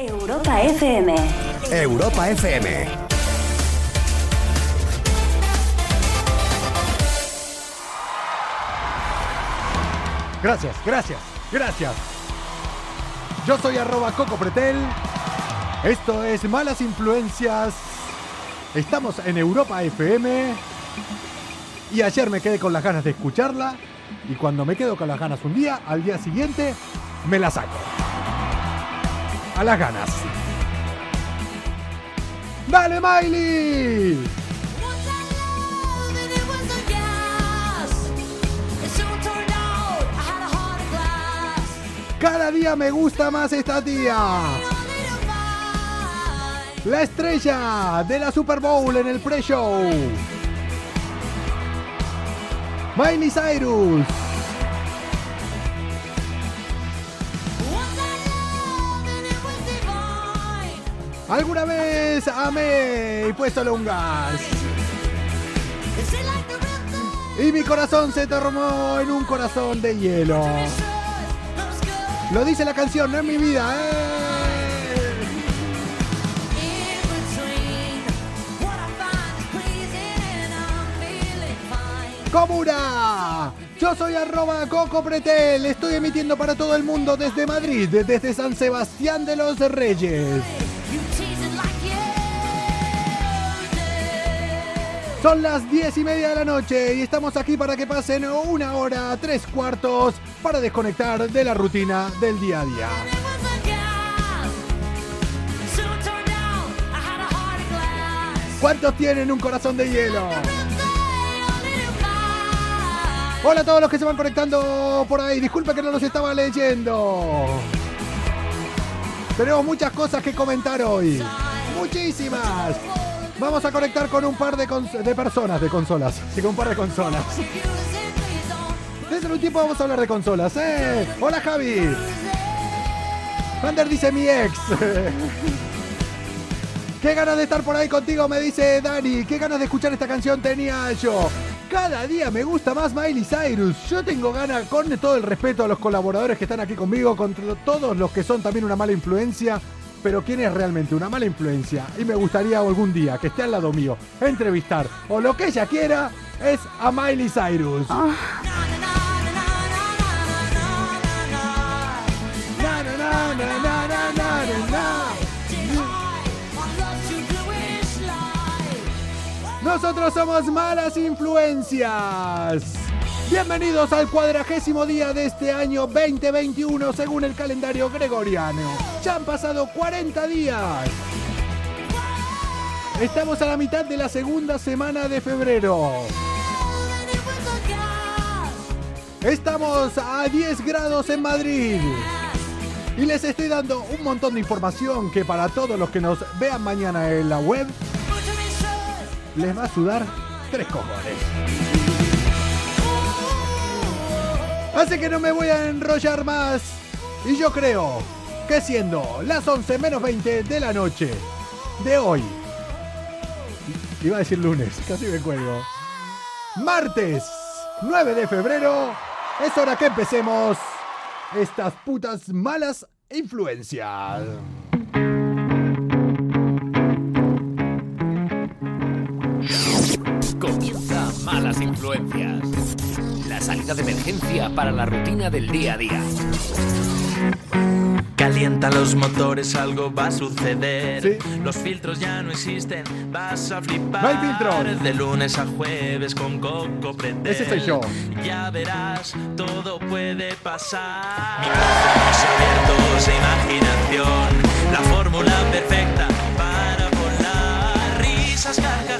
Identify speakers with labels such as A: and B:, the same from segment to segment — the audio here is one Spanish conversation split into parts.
A: Europa FM.
B: Europa FM.
C: Gracias, gracias, gracias. Yo soy arroba Coco Pretel. Esto es Malas Influencias. Estamos en Europa FM. Y ayer me quedé con las ganas de escucharla. Y cuando me quedo con las ganas un día, al día siguiente me la saco. A las ganas. ¡Dale, Miley! Cada día me gusta más esta tía. La estrella de la Super Bowl en el pre-show. Miley Cyrus. ¿Alguna vez amé y puesto un gas? Y mi corazón se transformó en un corazón de hielo. Lo dice la canción, no es mi vida, ¿eh? ¡Comuna! Yo soy arroba Coco Pretel, estoy emitiendo para todo el mundo desde Madrid, desde San Sebastián de los Reyes. Son las diez y media de la noche y estamos aquí para que pasen una hora, tres cuartos, para desconectar de la rutina del día a día. ¿Cuántos tienen un corazón de hielo? Hola a todos los que se van conectando por ahí. Disculpe que no los estaba leyendo. Tenemos muchas cosas que comentar hoy. Muchísimas. Vamos a conectar con un par de, de personas de consolas. Sí, con un par de consolas. Desde un tiempo vamos a hablar de consolas, ¿eh? Hola Javi. Hunter dice mi ex. Qué ganas de estar por ahí contigo, me dice Dani. Qué ganas de escuchar esta canción tenía yo. Cada día me gusta más Miley Cyrus. Yo tengo ganas, con todo el respeto a los colaboradores que están aquí conmigo, con todos los que son también una mala influencia pero quién es realmente una mala influencia y me gustaría algún día que esté al lado mío entrevistar o lo que ella quiera es a Miley Cyrus. Nosotros somos malas influencias. Bienvenidos al cuadragésimo día de este año 2021 según el calendario gregoriano. Ya han pasado 40 días. Estamos a la mitad de la segunda semana de febrero. Estamos a 10 grados en Madrid. Y les estoy dando un montón de información que para todos los que nos vean mañana en la web les va a sudar tres cojones. Así que no me voy a enrollar más. Y yo creo que siendo las 11 menos 20 de la noche de hoy, iba a decir lunes, casi me cuelgo, martes 9 de febrero, es hora que empecemos estas putas malas influencias.
B: Malas Influencias salida de emergencia para la rutina del día a día.
D: Calientan los motores, algo va a suceder. Los filtros ya no existen, vas a flipar.
C: No hay filtros.
D: De lunes a jueves con Coco Pretel.
C: Ese soy yo.
D: Ya verás, todo puede pasar. Micrófonos abiertos e imaginación. La fórmula perfecta para volar. Risas, escucharás.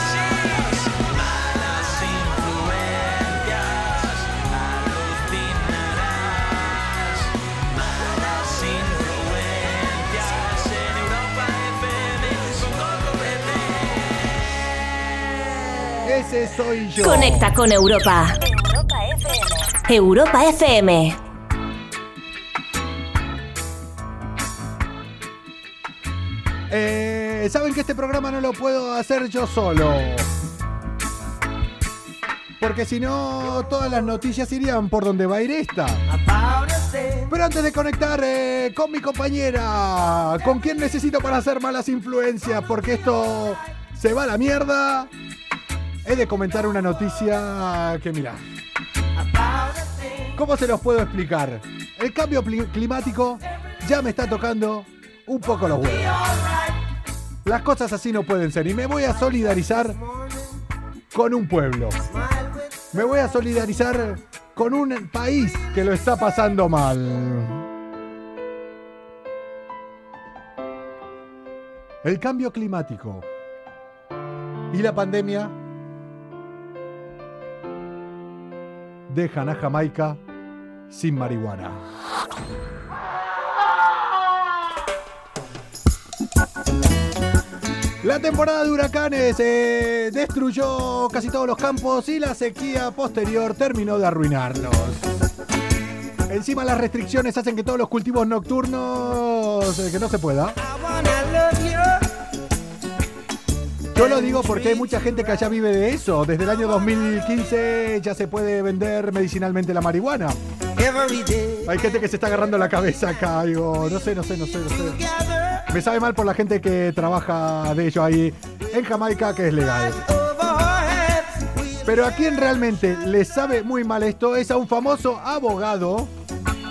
C: ese soy yo.
A: Conecta con Europa. Europa FM. Europa FM.
C: Eh, Saben que este programa no lo puedo hacer yo solo. Porque si no, todas las noticias irían por donde va a ir esta. Pero antes de conectar eh, con mi compañera, con quien necesito para hacer malas influencias, porque esto se va a la mierda he de comentar una noticia que mira. ¿Cómo se los puedo explicar? El cambio climático ya me está tocando un poco los huevos. Las cosas así no pueden ser y me voy a solidarizar con un pueblo. Me voy a solidarizar con un país que lo está pasando mal. El cambio climático y la pandemia dejan a Jamaica sin marihuana. La temporada de huracanes eh, destruyó casi todos los campos y la sequía posterior terminó de arruinarlos. Encima las restricciones hacen que todos los cultivos nocturnos eh, que no se pueda. Yo lo digo porque hay mucha gente que allá vive de eso. Desde el año 2015 ya se puede vender medicinalmente la marihuana. Hay gente que se está agarrando la cabeza acá. Digo, no sé, no sé, no sé, no sé. Me sabe mal por la gente que trabaja de ello ahí en Jamaica, que es legal. Pero a quien realmente le sabe muy mal esto es a un famoso abogado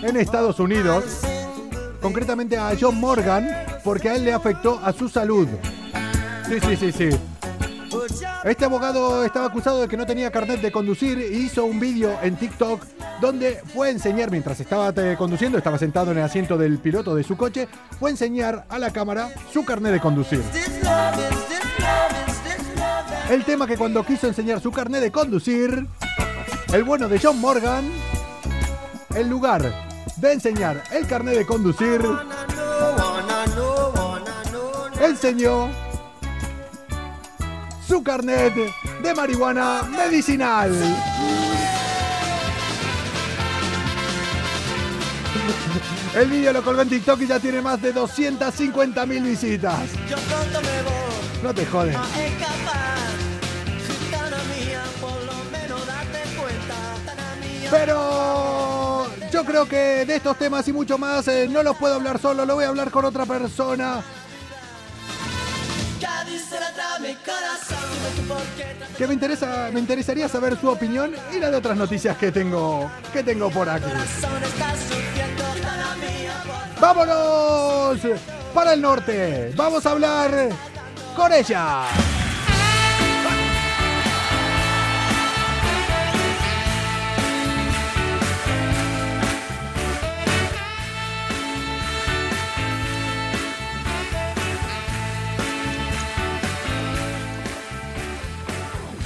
C: en Estados Unidos, concretamente a John Morgan, porque a él le afectó a su salud. Sí, sí, sí, sí. Este abogado estaba acusado de que no tenía carnet de conducir y hizo un vídeo en TikTok donde fue a enseñar, mientras estaba eh, conduciendo, estaba sentado en el asiento del piloto de su coche, fue a enseñar a la cámara su carnet de conducir. El tema que cuando quiso enseñar su carnet de conducir, el bueno de John Morgan, en lugar de enseñar el carnet de conducir, enseñó su carnet de marihuana medicinal. El vídeo lo colgó en TikTok y ya tiene más de 250 mil visitas. No te jodes. Pero yo creo que de estos temas y mucho más eh, no los puedo hablar solo, lo voy a hablar con otra persona que me interesa, me interesaría saber su opinión y la de otras noticias que tengo, que tengo por aquí. Vámonos para el norte. Vamos a hablar con ella.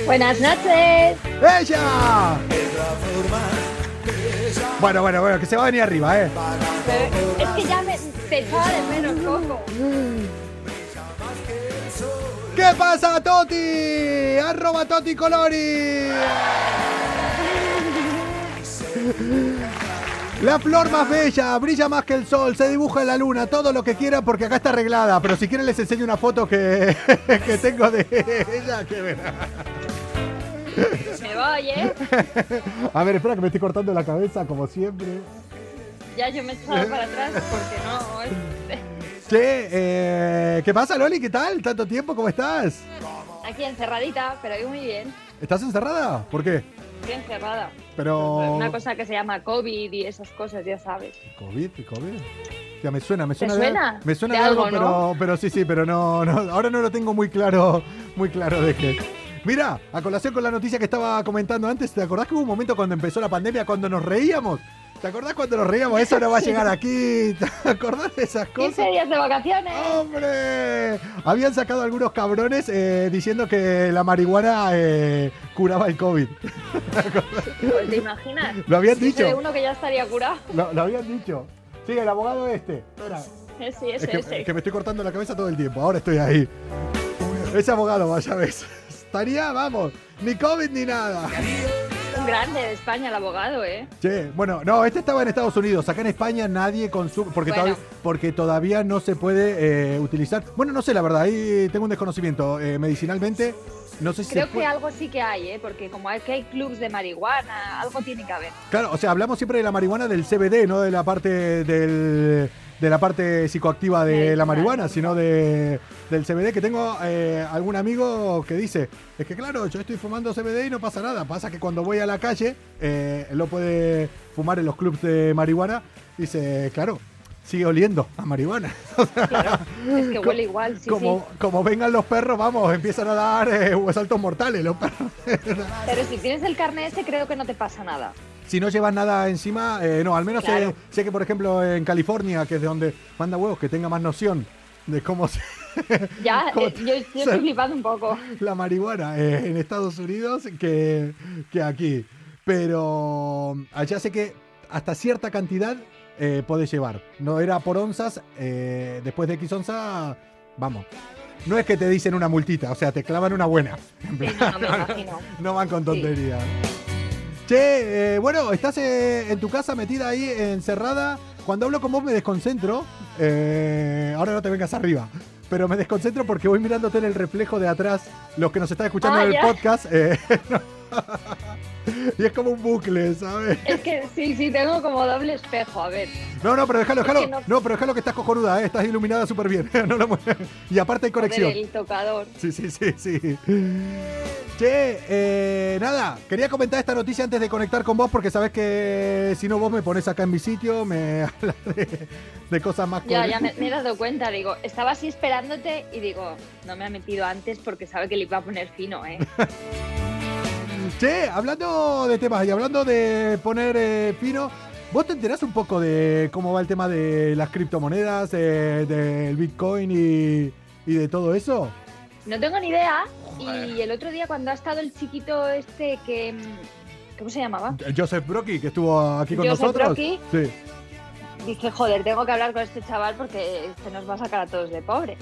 A: Buenas noches.
C: ¡Ella! Bueno, bueno, bueno, que se va a venir arriba, ¿eh?
A: es que ya me te echaba de menos, Coco.
C: ¿Qué pasa, Toti? Arroba Toti Colori. La flor más bella, brilla más que el sol, se dibuja en la luna, todo lo que quieran porque acá está arreglada. Pero si quieren les enseño una foto que, que tengo de ella que verá.
A: Me voy, ¿eh?
C: A ver, espera que me estoy cortando la cabeza como siempre.
A: Ya yo me he echado para atrás porque no.
C: ¿Qué? Eh, ¿Qué pasa, Loli? ¿Qué tal? ¿Tanto tiempo? ¿Cómo estás?
A: Aquí encerradita, pero muy bien.
C: ¿Estás encerrada? ¿Por qué?
A: Estoy encerrada.
C: Pero.
A: Una cosa que se llama COVID y esas cosas, ya sabes.
C: ¿COVID? ¿Y COVID? Ya me suena, me suena.
A: ¿Te suena?
C: me suena de, algo, pero, pero sí, sí, pero no, no, ahora no lo tengo muy claro, muy claro de qué. Mira, a colación con la noticia que estaba comentando antes, ¿te acordás que hubo un momento cuando empezó la pandemia cuando nos reíamos? ¿Te acordás cuando nos reíamos? Eso no va a llegar aquí. ¿Te acordás de esas cosas?
A: 15 días de vacaciones.
C: ¡Hombre! Habían sacado algunos cabrones eh, diciendo que la marihuana eh, curaba el COVID.
A: Pues te imaginas.
C: Lo habían dicho.
A: uno que ya estaría curado.
C: Lo, habían dicho. Sí, el abogado este. Espera.
A: Sí, ese,
C: es
A: que,
C: que me estoy cortando la cabeza todo el tiempo. Ahora estoy ahí. Ese abogado, vaya ves estaría, vamos, ni COVID ni nada.
A: Un grande de España, el abogado, ¿eh?
C: Che, bueno, no, este estaba en Estados Unidos. Acá en España nadie consume. Porque,
A: Bueno.
C: todavía, porque todavía no se puede eh, utilizar. Bueno, no sé, la verdad, ahí tengo un desconocimiento. Eh, medicinalmente, no sé si
A: Creo que algo sí que hay, ¿eh? Porque como hay que hay clubs de marihuana, algo tiene que haber.
C: Claro, o sea, hablamos siempre de la marihuana del CBD, no de la parte del, de la parte psicoactiva de la marihuana,
A: ¿no?
C: sino de, del CBD. Que tengo eh, algún amigo que dice, es que claro, yo estoy fumando CBD y no pasa nada. Pasa que cuando voy a la calle, eh, lo puede fumar en los clubs de marihuana. Dice, claro, sigue oliendo a marihuana.
A: Claro, es que huele igual, sí,
C: como,
A: sí.
C: como vengan los perros, vamos, empiezan a dar eh, saltos mortales los perros.
A: Pero si tienes el carnet ese, creo que no te pasa nada.
C: Si no llevas nada encima, eh, no, al menos sé- sé, que, por ejemplo, en California, que es de donde manda huevos, que tenga más noción de cómo se
A: Ya,
C: ¿Cómo
A: eh, yo, yo estoy flipando un poco.
C: la marihuana eh, en Estados Unidos que, que aquí. Pero allá sé que hasta cierta cantidad eh, puedes llevar. No era por onzas, eh, después de X onza, vamos. No es que te dicen una multita, o sea, te clavan una buena. En
A: Sí,
C: plan,
A: no,
C: van con tonterías. Che, eh, bueno, estás eh, en tu casa metida ahí, encerrada. Cuando hablo con vos me desconcentro. Eh, ahora no te vengas arriba. Pero me desconcentro porque voy mirándote en el reflejo de atrás. Los que nos están escuchando
A: Ah,
C: en el
A: ya.
C: podcast. eh, y es como un bucle, ¿sabes?
A: Es que sí, sí, tengo como doble espejo, a ver.
C: No, no, pero déjalo,
A: Es
C: déjalo.
A: que no-
C: No, pero déjalo que estás cojonuda, ¿eh? Estás iluminada súper bien. No lo muevas. y aparte hay conexión.
A: el tocador.
C: Sí, sí, sí, sí. Che, eh, nada, quería comentar esta noticia antes de conectar con vos porque sabes que si no vos me pones acá en mi sitio, me hablas de, de cosas más
A: Ya, ya me, me he dado cuenta, digo, estaba así esperándote y digo, no me ha metido antes porque sabe que le iba a poner fino, ¿eh?
C: Che, hablando de temas y hablando de poner eh, fino, ¿vos te enterás un poco de cómo va el tema de las criptomonedas, eh, del Bitcoin y, y de todo eso?
A: No tengo ni idea. Y el otro día cuando ha estado el chiquito este que... mm, ¿Cómo se llamaba?
C: Joseph Brocky, que estuvo aquí con
A: Joseph
C: nosotros.
A: Brocky.
C: Sí.
A: Dije, joder, tengo que hablar con este chaval porque se nos va a sacar a todos de pobres.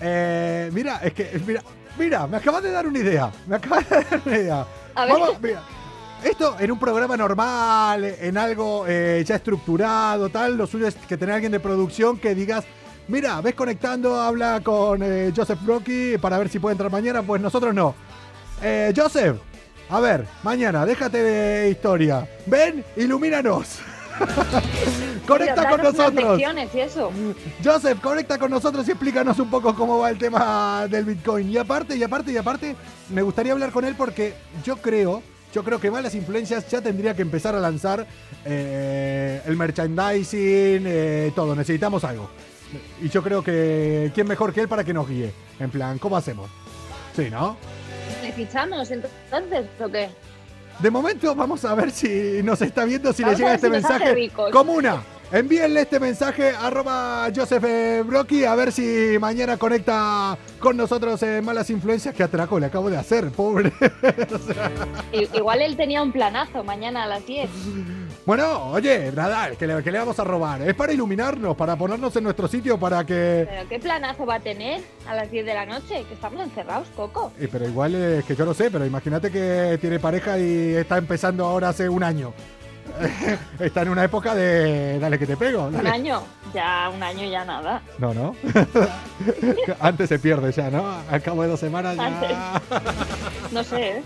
C: Eh, mira, es que, mira, mira, me acabas de dar una idea. Me acabas de dar una idea.
A: A ver.
C: Vamos, mira. Esto en un programa normal, en algo eh, ya estructurado, tal, lo suyo es que tener a alguien de producción que digas, mira, ves conectando, habla con eh, Joseph Brocky para ver si puede entrar mañana, pues nosotros no. Eh, Joseph, a ver, mañana, déjate de historia. Ven, ilumínanos. Conecta con nosotros.
A: lecciones y eso.
C: Joseph, conecta con nosotros y explícanos un poco cómo va el tema del Bitcoin. Y aparte, y aparte, y aparte, me gustaría hablar con él porque yo creo, yo creo que Malas Influencias ya tendría que empezar a lanzar eh, el merchandising, eh, todo. Necesitamos algo. Y yo creo que quién mejor que él para que nos guíe. En plan, ¿cómo hacemos? Sí, ¿no?
A: ¿Le fichamos entonces o qué?
C: De momento vamos a ver si nos está viendo, si
A: Vamos
C: le llega
A: a
C: este
A: si
C: mensaje. Comuna, envíenle este mensaje arroba Joseph eh, Brocky a ver si mañana conecta con nosotros en Malas Influencias. Que atraco le acabo de hacer, pobre.
A: Igual él tenía un planazo mañana a las 10.
C: bueno, oye, nada, que le, que le vamos a robar. Es para iluminarnos, para ponernos en nuestro sitio, para que...
A: ¿Pero qué planazo va a tener a las 10 de la noche? Que estamos encerrados, Coco.
C: Eh, pero igual es que yo lo sé, pero imagínate que tiene pareja y está empezando ahora hace un año. está en una época de... Dale que te pego.
A: Un año. Ya, un año ya nada.
C: No, no. Antes se pierde ya, ¿no? Al cabo de dos semanas ya.
A: Antes. No sé, ¿eh?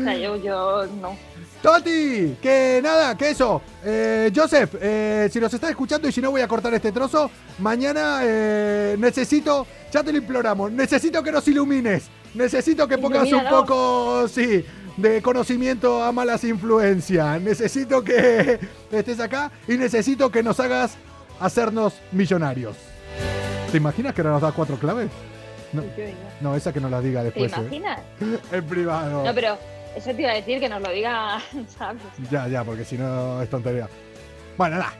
A: O sea, yo, yo no.
C: Toti, que nada, que eso. Eh, Joseph, eh, si nos estás escuchando y si no voy a cortar este trozo, mañana eh, necesito, ya te lo imploramos, necesito que nos ilumines. Necesito que pongas un poco, sí, de conocimiento a malas influencias. Necesito que estés acá y necesito que nos hagas hacernos millonarios. ¿Te imaginas que ahora nos das cuatro claves? No, no esa que nos las diga
A: ¿Te
C: después. ¿eh?
A: imaginas?
C: En privado.
A: No, pero eso te iba a decir que nos lo diga, ¿sabes?
C: Ya, ya, porque si no es tontería. Bueno, nada.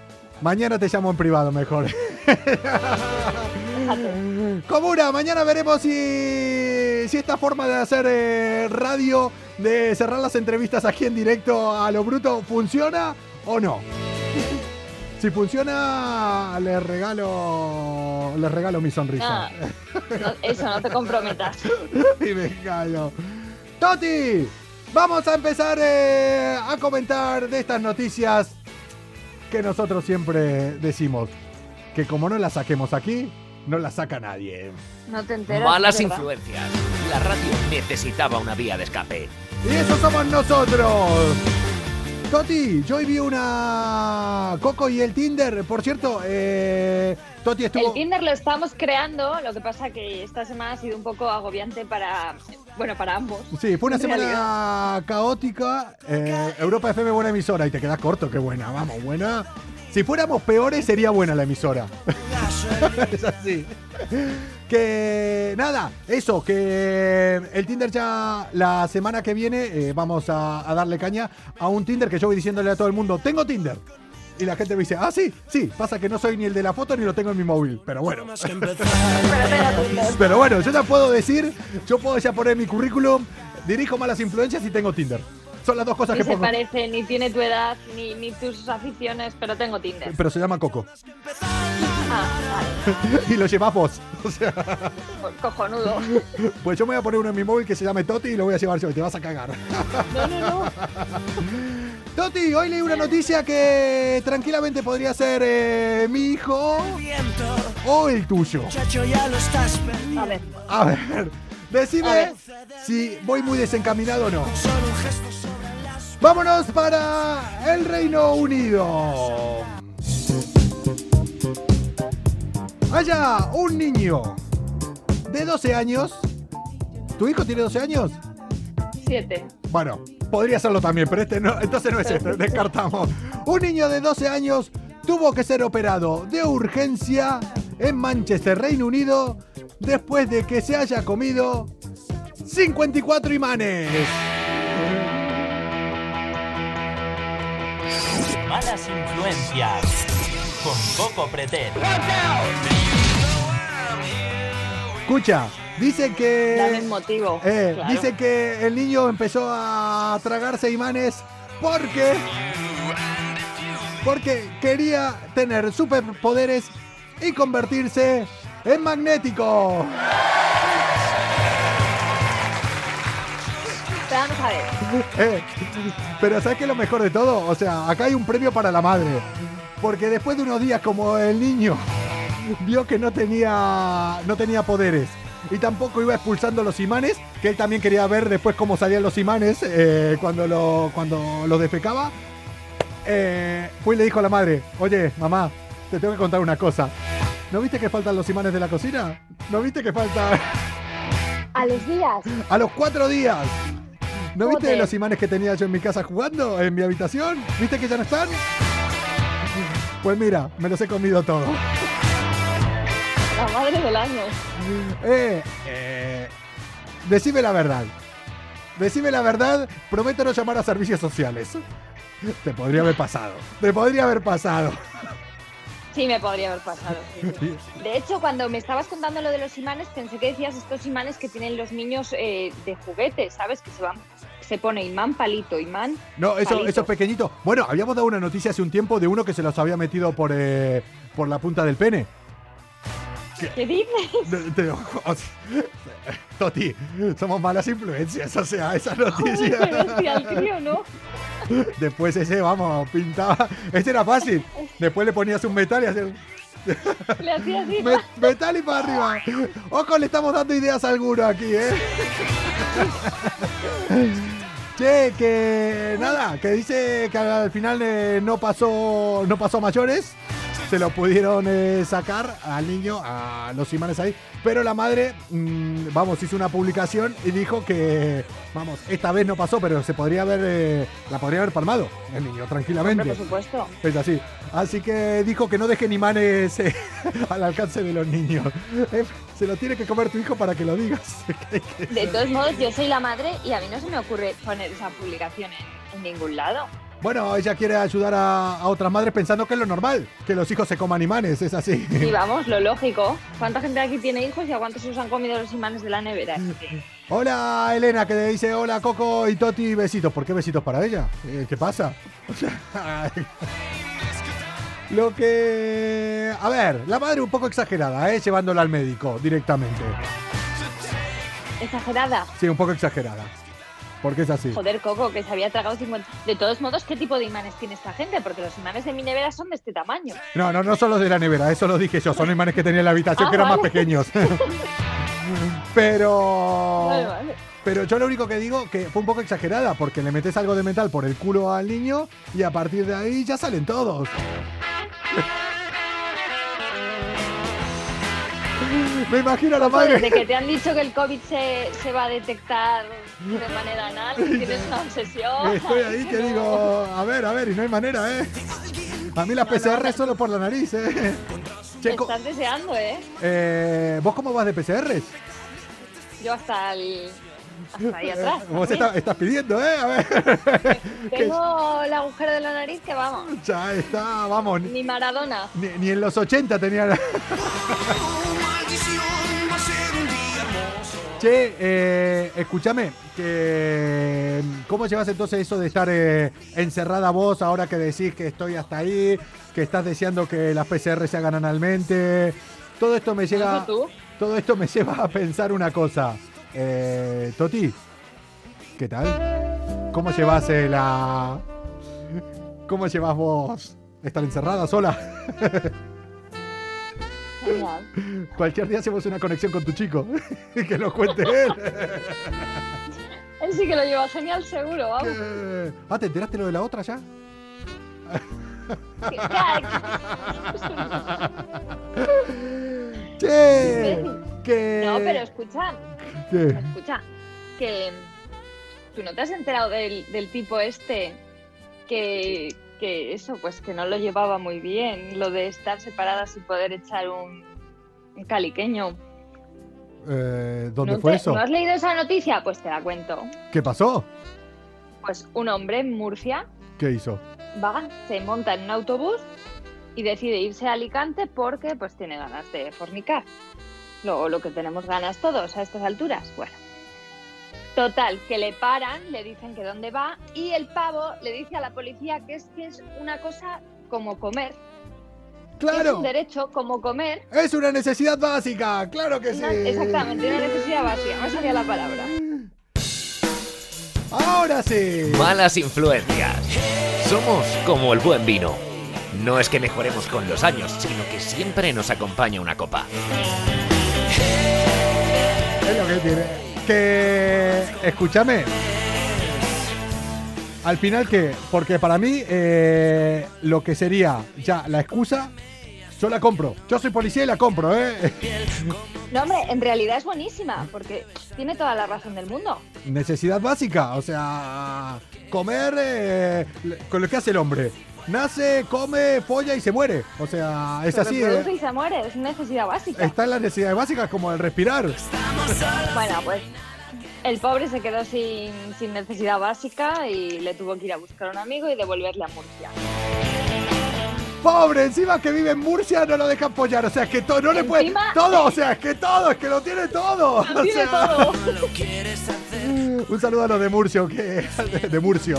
C: Mañana te llamo en privado mejor.
A: Fíjate.
C: Comuna, mañana veremos si, si esta forma de hacer eh, radio, de cerrar las entrevistas aquí en directo a lo bruto, funciona o no. Si funciona, les regalo, les regalo mi sonrisa.
A: No, no, eso, no te comprometas.
C: y me callo. Toti, Vamos a empezar eh, a comentar de estas noticias que nosotros siempre decimos que como no las saquemos aquí, no las saca nadie.
A: No te enteras.
B: Malas influencias. La radio necesitaba una vía de escape.
C: Y eso somos nosotros. Toti, yo hoy vi una Coco y el Tinder. Por cierto, eh, Toti estuvo.
A: El Tinder lo estamos creando, lo que pasa que esta semana ha sido un poco agobiante para, bueno, para ambos.
C: Sí, fue una semana
A: realidad.
C: caótica. Eh, Europa FM buena emisora y te quedas corto, qué buena, vamos, buena. Si fuéramos peores sería buena la emisora. es así. Que nada, eso, que el Tinder ya la semana que viene eh, vamos a, a darle caña a un Tinder que yo voy diciéndole a todo el mundo, tengo Tinder. Y la gente me dice, ah, sí, sí, pasa que no soy ni el de la foto ni lo tengo en mi móvil. Pero bueno.
A: Pero
C: bueno, yo ya puedo decir, yo puedo ya poner mi currículum, dirijo malas influencias y tengo Tinder. Son las dos cosas
A: Ni
C: que
A: se
C: pongo.
A: parece, ni tiene tu edad, ni, ni tus aficiones, pero tengo Tinder.
C: Pero se llama Coco.
A: Ah, vale.
C: y lo llevas vos. O sea,
A: Co- Cojonudo.
C: pues yo me voy a poner uno en mi móvil que se llame Toti y lo voy a llevar yo y te vas a cagar.
A: No, no, no.
C: Toti, hoy leí una noticia que tranquilamente podría ser eh, mi hijo o el tuyo.
A: A ver.
C: A ver, decime
A: A ver.
C: si voy muy desencaminado o no. Vámonos para el Reino Unido. Haya un niño de 12 años. ¿Tu hijo tiene 12 años?
A: Siete.
C: Bueno, podría serlo también, pero este no, entonces no es este, descartamos. Un niño de 12 años tuvo que ser operado de urgencia en Manchester, Reino Unido, después de que se haya comido 54 imanes.
D: Malas influencias. Con Coco Pretel.
C: Escucha, dice que...
A: Dame un motivo.
C: Eh,
A: Claro.
C: Dice que el niño empezó a tragarse imanes porque. Porque quería tener superpoderes y convertirse en magnético.
A: Vamos a ver.
C: Eh, pero ¿sabes qué es lo mejor de todo? O sea, acá hay un premio para la madre. Porque después de unos días como el niño vio que no tenía, no tenía poderes y tampoco iba expulsando los imanes, que él también quería ver después cómo salían los imanes eh, cuando lo cuando lo defecaba, eh, fue y le dijo a la madre, oye, mamá, te tengo que contar una cosa. ¿No viste que faltan los imanes de la cocina? ¿No viste que falta
A: A los días.
C: a los cuatro días? ¿No viste
A: Joder.
C: los imanes que tenía yo en mi casa jugando, en mi habitación? ¿Viste que ya no están? Pues mira, me los he comido todos.
A: La madre del año.
C: Eh, eh, decime la verdad. Decime la verdad, prometo no llamar a servicios sociales. Te podría haber pasado. Te podría haber pasado.
A: Sí, me podría haber pasado. sí. De hecho, cuando me estabas contando lo de los imanes, pensé que decías estos imanes que tienen los niños eh, de juguete, ¿sabes? Que se van, se pone imán, palito, imán.
C: No, eso,
A: Palito.
C: eso es pequeñito. Bueno, habíamos dado una noticia hace un tiempo de uno que se los había metido por, eh, por la punta del pene.
A: ¿Qué dices?
C: Te- Toti, somos malas influencias, o sea, esa
A: Joder,
C: noticia.
A: el crío, ¿no?
C: Después ese, vamos, pintaba. Ese era fácil. Después le ponías un metal y hacías.
A: Le hacía así.
C: Me- metal y para arriba. Ojo, le estamos dando ideas a alguno aquí, ¿eh? Che, que nada, que dice que al final eh, no pasó no pasó mayores. Se lo pudieron eh, sacar al niño, a los imanes ahí. Pero la madre, mm, vamos, hizo una publicación y dijo que, vamos, esta vez no pasó, pero se podría haber, eh, la podría haber palmado el niño tranquilamente.
A: Por supuesto.
C: Es así. Así que dijo que no dejen imanes eh, al alcance de los niños. Se lo tiene que comer tu hijo para que lo digas.
A: De todos modos, yo soy la madre y a mí no se me ocurre poner esa publicación en, en ningún lado.
C: Bueno, ella quiere ayudar a, a otras madres pensando que es lo normal, que los hijos se coman imanes, es así.
A: Y vamos, lo lógico. ¿Cuánta gente aquí tiene hijos y a cuántos se os han comido los imanes de la nevera?
C: Hola Elena, que le dice hola Coco y Toti, besitos. ¿Por qué besitos para ella? Eh, ¿Qué pasa? Lo que... A ver, la madre un poco exagerada, ¿eh? Llevándola al médico directamente.
A: Exagerada.
C: Sí, un poco exagerada. Porque es así.
A: Joder, Coco, que se había tragado 50. De todos modos, ¿qué tipo de imanes tiene esta gente? Porque los imanes de mi nevera son de este tamaño.
C: No, no, no son los de la nevera, eso lo dije yo. Son imanes que tenía en la habitación
A: Ah,
C: que eran más pequeños. Pero.
A: Vale, vale.
C: Pero yo lo único que digo que fue un poco exagerada, porque le metes algo de metal por el culo al niño y a partir de ahí ya salen todos. Me imagino a la
A: Coco, desde
C: madre.
A: que te han dicho que el COVID se, se va a detectar de manera anal, tienes una obsesión.
C: Estoy ahí que
A: no.
C: digo, a ver, a ver, y no hay manera, ¿eh? A mí las PCR solo por la nariz, ¿eh?
A: Me
C: Checo,
A: estás deseando, ¿eh?
C: eh, ¿vos cómo vas de PCR?
A: Yo hasta el. Hasta ahí atrás.
C: Vos está- estás pidiendo, ¿eh? A ver.
A: Tengo el agujero de la nariz que vamos.
C: ya está, vamos. Ni,
A: Ni Maradona.
C: ni en los 80 tenía la... Che, eh, escúchame, que, ¿cómo llevas entonces eso de estar eh, encerrada vos ahora que decís que estoy hasta ahí, que estás deseando que las PCR se hagan analmente? Todo esto me llega, todo esto me lleva a pensar una cosa. Eh, Toti, ¿qué tal? ¿Cómo llevas la, cómo llevas vos estar encerrada sola?
A: Genial.
C: Cualquier día hacemos una conexión con tu chico y que nos cuente él.
A: Él sí que lo lleva genial, seguro, vamos.
C: Que- Ah, ¿te enteraste lo de la otra ya?
A: Ya,
C: Che, que...
A: No, pero escucha,
C: ¿Qué?
A: escucha, que tú no te has enterado del, del tipo este que, que eso, pues que no lo llevaba muy bien, lo de estar separadas y poder echar un, un caliqueño.
C: Eh, ¿Dónde
A: ¿No
C: fue
A: te-
C: eso?
A: ¿No has leído esa noticia? Pues te la cuento.
C: ¿Qué pasó?
A: Pues un hombre en Murcia
C: ¿Qué hizo?
A: va, se monta en un autobús y decide irse a Alicante porque pues tiene ganas de fornicar. Lo, lo que tenemos ganas todos a estas alturas. Bueno. Total, que le paran, le dicen que dónde va y el pavo le dice a la policía que es que es una cosa como comer. que Es
C: ¡Claro!
A: un derecho como comer.
C: Es una necesidad básica, claro que sí.
A: exactamente, una necesidad básica. No sabía la palabra.
C: Ahora sí.
B: Malas influencias. Somos como el buen vino. No es que mejoremos con los años, sino que siempre nos acompaña una copa.
C: Es lo que tiene. Que. Escúchame. Al final, ¿qué? Porque para mí, eh, lo que sería ya la excusa, yo la compro. Yo soy policía y la compro, ¿eh?
A: No, hombre, en realidad es buenísima porque tiene toda la razón del mundo.
C: Necesidad básica, o sea, comer eh, con lo que hace el hombre. Nace, come, folla y se muere. O sea, es
A: Se
C: así.
A: reproduce
C: eh.
A: y se muere, es necesidad básica.
C: Está en las necesidades básicas como el respirar.
A: Bueno, pues el pobre se quedó sin, sin necesidad básica y le tuvo que ir a buscar a un amigo y devolverle a Murcia.
C: Pobre, encima que vive en Murcia no lo dejan apoyar. O sea, es que todo, no le puede. Todo, o sea, es que todo, es que lo tiene todo.
A: Lo
C: O
A: tiene
C: sea,
A: todo.
C: Un saludo a los de Murcia, que. De Murcio.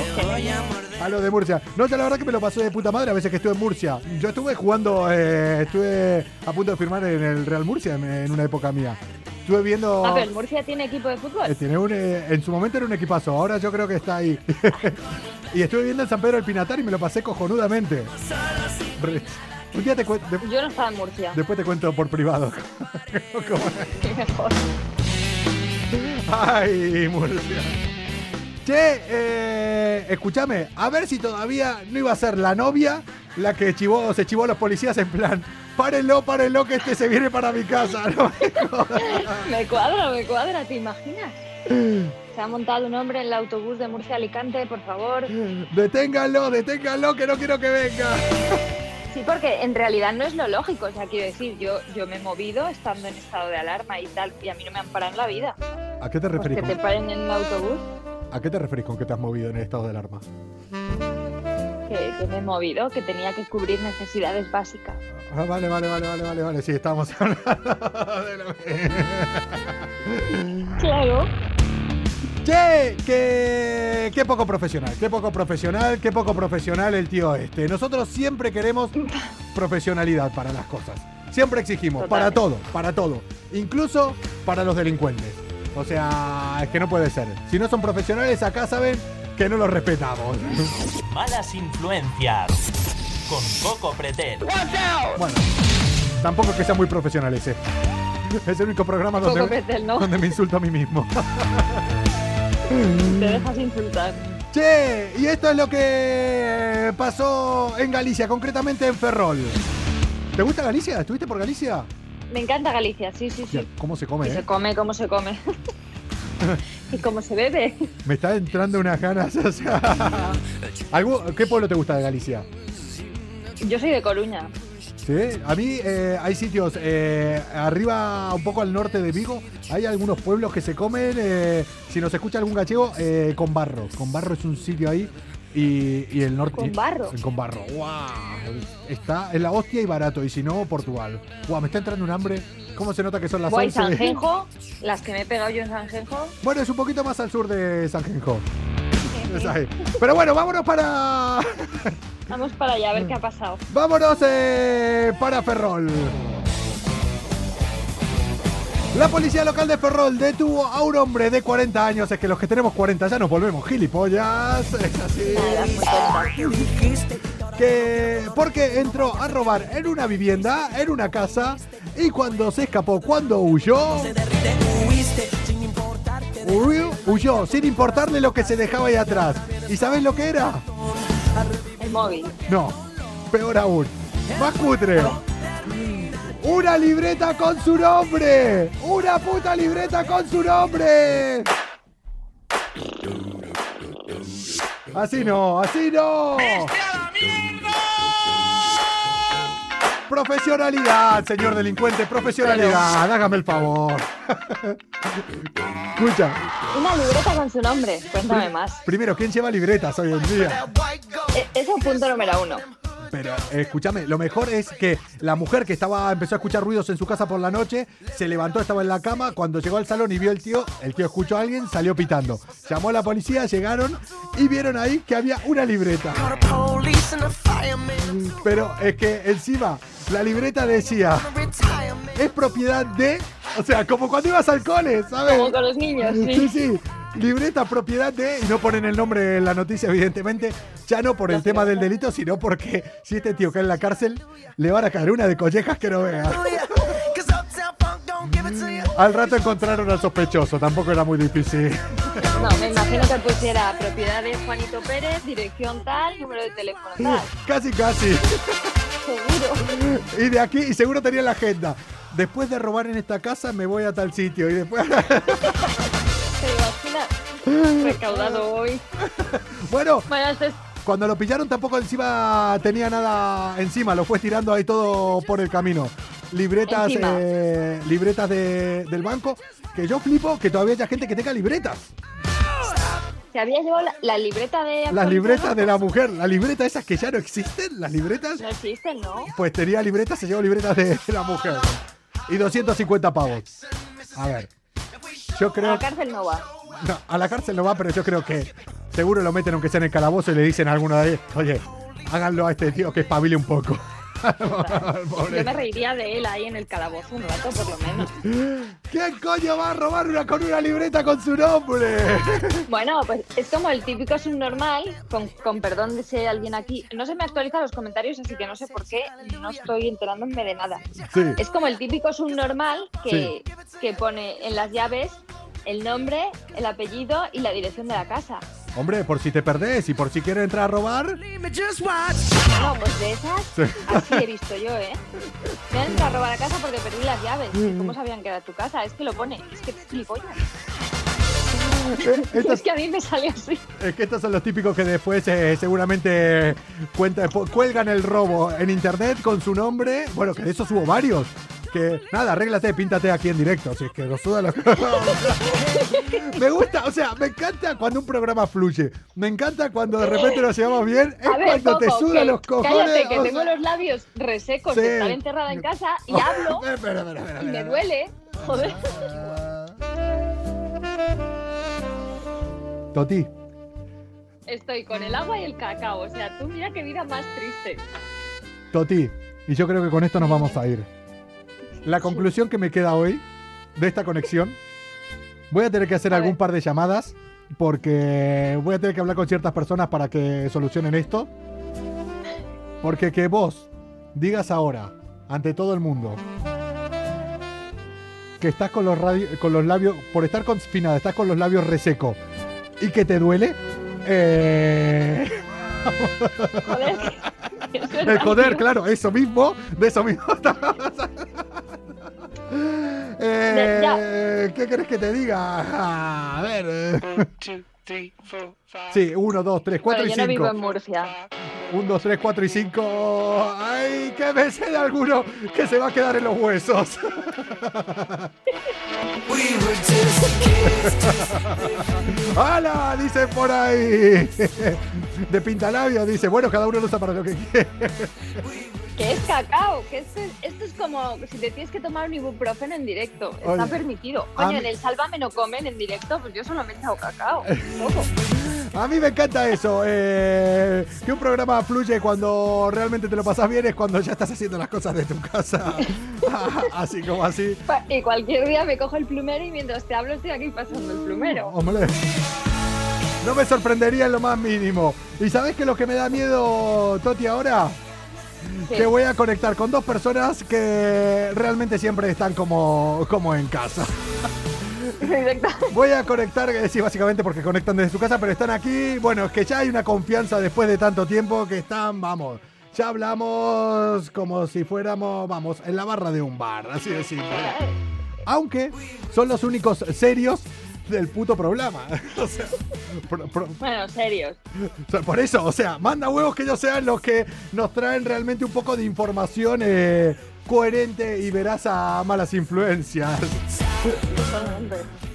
C: A los de Murcia. No, la verdad que me lo pasé de puta madre a veces que estuve en Murcia. Yo estuve jugando, eh, estuve a punto de firmar en el Real Murcia en, una época mía. Estuve viendo.
A: Ah, pero el Murcia tiene equipo de
C: Eh,
A: fútbol.
C: tiene un, eh, en su momento era un equipazo, ahora yo creo que está ahí. y estuve viendo en San Pedro el Pinatar y me lo pasé cojonudamente. Un día te cuento,
A: Yo no estaba en Murcia.
C: después te cuento por privado.
A: Mejor.
C: Ay, Murcia. Che, eh, escúchame, a ver si todavía no iba a ser la novia la que chivó, se chivó a los policías en plan, párenlo, párenlo, que este se viene para mi casa. ¿no?
A: Me cuadra, me cuadra, ¿te imaginas? Se ha montado un hombre en el autobús de Murcia Alicante, por favor.
C: deténganlo, deténganlo, que no quiero que venga.
A: Sí, porque en realidad no es lo lógico. O sea, quiero decir, yo, yo me he movido estando en estado de alarma y tal, y a mí no me han parado en la vida.
C: ¿A qué te
A: Pues
C: referís?
A: que te paren en un autobús,
C: ¿A qué te referís con que te has movido en estado de alarma?
A: que, que me he movido, que tenía que cubrir necesidades básicas.
C: Ah, vale, vale, vale, vale, vale, vale. Sí, estábamos hablando de lo
A: Claro.
C: Che, qué, qué poco profesional, qué poco profesional, qué poco profesional el tío este. Nosotros siempre queremos profesionalidad para las cosas. Siempre exigimos, para todo, para todo. Incluso para los delincuentes. O sea, es que no puede ser. Si no son profesionales, acá saben que no los respetamos.
D: Malas influencias. Con Coco Pretel.
C: Bueno, tampoco es que sea muy profesional ese. Es el único programa donde,
A: Pretel, ¿no?
C: donde me insulto a mí mismo.
A: Te dejas insultar.
C: Che, y esto es lo que pasó en Galicia, concretamente en Ferrol. ¿Te gusta Galicia? ¿Estuviste por Galicia?
A: Me encanta Galicia, sí, sí, sí.
C: ¿Cómo se come,
A: se
C: eh?
A: come, cómo se come. y cómo se bebe.
C: Me está entrando unas ganas, o sea... ¿Algo- ¿Qué pueblo te gusta de Galicia?
A: Yo soy de Coruña.
C: Sí, a mí eh, hay sitios eh, arriba, un poco al norte de Vigo, hay algunos pueblos que se comen, eh, si nos escucha algún gallego, con barro. Con barro es un sitio ahí y, y el norte...
A: ¿Con barro?
C: Con barro, wow. Está en la hostia y barato, y si no, Portugal. Wow, me está entrando un hambre. ¿Cómo se nota que son las
A: Guay,
C: 11?
A: Sanjenjo, las que me he pegado yo en Sanjenjo.
C: Bueno, es un poquito más al sur de Sanjenjo. Es. Pero bueno, vámonos para...
A: Vamos para allá a ver qué ha pasado.
C: Vámonos eh, para Ferrol. La policía local de Ferrol detuvo a un hombre de 40 años. Es que los que tenemos 40 ya nos volvemos gilipollas. Es así. Que porque entró a robar en una vivienda, en una casa, y cuando se escapó, cuando huyó, huyó, huyó sin importarle lo que se dejaba ahí atrás. ¿Y sabes lo que era?
A: El móvil.
C: No, peor aún. Más cutre. Una libreta con su nombre. Una puta libreta con su nombre. Así no, así no. Profesionalidad, señor delincuente, profesionalidad. Hágame el favor. Escucha,
A: Una libreta con su nombre. Cuéntame más.
C: primero, ¿quién lleva libretas hoy en día?
A: E- Eso punto número uno.
C: Pero escúchame, lo mejor es que la mujer que estaba empezó a escuchar ruidos en su casa por la noche, se levantó, estaba en la cama, cuando llegó al salón y vio el tío, el tío escuchó a alguien, salió pitando. Llamó a la policía, llegaron y vieron ahí que había una libreta. Pero es que encima la libreta decía, es propiedad de, o sea, como cuando ibas al cole, ¿sabes?
A: Como con los niños,
C: Sí,
A: sí.
C: sí. Libreta, propiedad de. Y no ponen el nombre en la noticia, evidentemente. Ya no por el tema del delito, sino porque si este tío cae en la cárcel, le van a caer una de collejas que no vea. Al rato encontraron al sospechoso, tampoco era muy difícil.
A: No, me imagino que pusiera propiedad de Juanito Pérez, dirección tal, número de teléfono tal.
C: Casi, casi.
A: Seguro.
C: Y de aquí, y seguro tenía la agenda. Después de robar en esta casa, me voy a tal sitio. Y después.
A: Recaudado hoy.
C: bueno, Cuando lo pillaron tampoco encima tenía nada encima, lo fue tirando ahí todo por el camino. Libretas, eh, libretas de- del banco, que yo flipo que todavía haya gente que tenga libretas.
A: Se había llevado la, la libreta de.
C: Las libretas de la mujer, las libretas esas que ya no existen, las libretas,
A: No existen, ¿no?
C: pues tenía libretas, se llevó libretas de la mujer. Y 250 pavos. A ver, yo
A: A
C: creo
A: la cárcel no va.
C: No, a la cárcel no va, pero yo creo que seguro lo meten aunque sea en el calabozo y le dicen a alguno de ellos, oye, háganlo a este tío que espabile un poco.
A: Yo me reiría de él ahí en el calabozo un rato, por lo menos.
C: ¿Quién coño va a robar una con una libreta con su nombre?
A: Bueno, pues es como el típico subnormal, con, con perdón de si hay alguien aquí. No se me actualizan los comentarios, así que no sé por qué no estoy enterándome de nada.
C: Sí.
A: Es como el típico subnormal que, que pone en las llaves el nombre, el apellido y la dirección de la casa.
C: Hombre, por si te perdés y por si quieres entrar a robar.
A: No, pues de esas,
C: Sí.
A: así he visto yo, ¿eh? Me han entrado a robar a casa porque perdí las llaves. ¿Y ¿Cómo sabían que era tu casa? Es que lo pone. Es que es gilipollas.
C: Eh, estos-
A: Es que a mí me sale así.
C: es que estos son los típicos que después eh, seguramente cuenta, cuelgan el robo en internet con su nombre. Bueno, que de esos hubo varios. Que nada, arréglate, píntate aquí en directo. Si es que nos suda la. me gusta, o sea, me encanta cuando un programa fluye. Me encanta cuando de repente nos llevamos bien. Es
A: ver,
C: cuando te
A: Coco, que-
C: los cojones.
A: Cállate, que
C: o
A: tengo
C: sea-
A: los labios resecos
C: Sí.
A: de estar encerrada en casa y hablo y me duele. Joder.
C: Toti,
A: Estoy con el agua y el cacao. O sea, tú mira qué vida más triste.
C: Toti, y yo creo que con esto nos vamos a ir. La conclusión que me queda hoy de esta conexión Voy a tener que hacer algún par de llamadas porque voy a tener que hablar con ciertas personas para que solucionen esto. Porque que vos digas ahora, ante todo el mundo, que estás con los, con los labios, por estar confinada, estás con los labios reseco y que te duele. Eh... Joder. El joder, claro, eso mismo, de eso mismo. eh, ¿Qué querés que te diga? A ver. Sí, 1, 2, 3, 4 y 5. Yo no vivo
A: en Murcia.
C: 1, 2, 3, 4 y 5. ¡Ay, que me sé de alguno que se va a quedar en los huesos! ¡Hala! Dice por ahí. De pintalabio, dice. Bueno, cada uno lo usa para lo que quiere.
A: Que es cacao, que esto es, esto es como si te tienes que tomar un ibuprofeno en directo. Está permitido. Coño, en el Sálvame no comen en directo, pues yo solo me he echado cacao.
C: A mí me encanta eso. Eh, que un programa fluye cuando realmente te lo pasas bien es cuando ya estás haciendo las cosas de tu casa. así como así.
A: Y cualquier día me cojo el plumero y mientras te hablo estoy aquí pasando el plumero. Hombre.
C: No me sorprendería en lo más mínimo. ¿Y sabes qué es lo que me da miedo, Toti, ahora? Que voy a conectar con dos personas que realmente siempre están como, como en casa. Voy a conectar, eh, sí, básicamente porque conectan desde su casa, pero están aquí. Bueno, es que ya hay una confianza después de tanto tiempo que están, vamos, ya hablamos como si fuéramos, vamos, en la barra de un bar, así de simple. Aunque son los únicos serios del puto programa.
A: bueno, serios.
C: por eso, o sea, manda huevos que ellos sean los que nos traen realmente un poco de información eh, coherente y verás a malas influencias.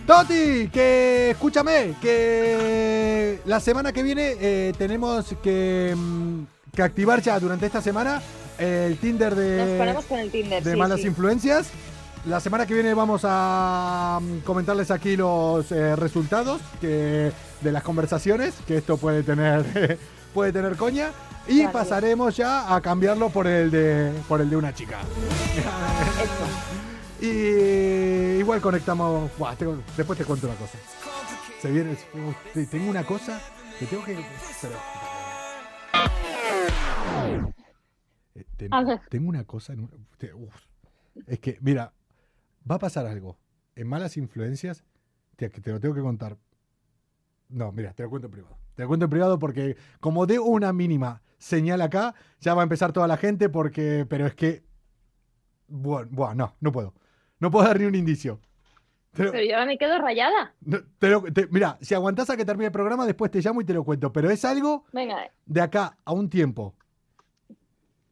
C: Toti, que escúchame, que la semana que viene eh, tenemos que, mm, que, activar ya durante esta semana el Tinder de, de malas influencias. La semana que viene vamos a mm, comentarles aquí los eh, resultados que, de las conversaciones, que esto puede tener, puede tener coña. Y pasaremos ya a cambiarlo por el de, por el de una chica. y igual conectamos. después te cuento una cosa. Se viene. tengo una cosa que tengo que. Eh, tengo una cosa. es que, mira, va a pasar algo. En malas influencias, te, te lo tengo que contar. No, mira, te lo cuento en privado. Te lo cuento en privado porque como de una mínima señal acá, ya va a empezar toda la gente porque, pero es que, bueno, bueno no, no puedo. No puedo dar ni un indicio.
A: pero yo ahora me quedo rayada.
C: mira, si aguantás a que termine el programa, después te llamo y te lo cuento. Pero es algo
A: Venga.
C: de acá a un tiempo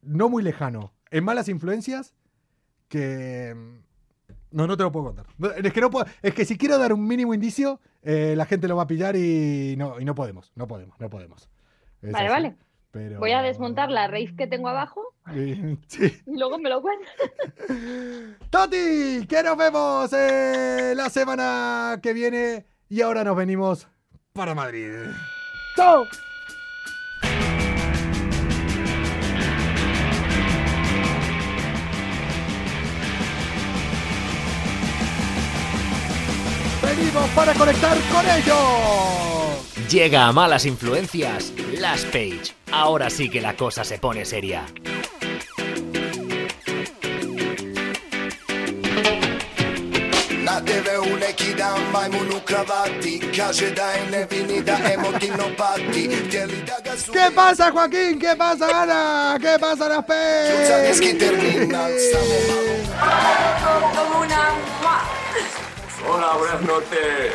C: no muy lejano, en malas influencias, que no, no te lo puedo contar. Es que, no puedo, es que si quiero dar un mínimo indicio, eh, la gente lo va a pillar y no, y no podemos, no podemos, no podemos.
A: vale, vale. Voy a desmontar la raíz que tengo abajo y, luego me lo cuento.
C: Toti, que nos vemos eh, la semana que viene y ahora nos venimos para Madrid. ¡Chao! Para conectar con ellos.
B: Llega a malas influencias, Last Page. Ahora sí que la cosa se pone seria.
C: ¿Qué pasa, Joaquín? ¿Qué pasa, Ana? ¿Qué pasa, Las
E: una Hola, buenas
C: noches.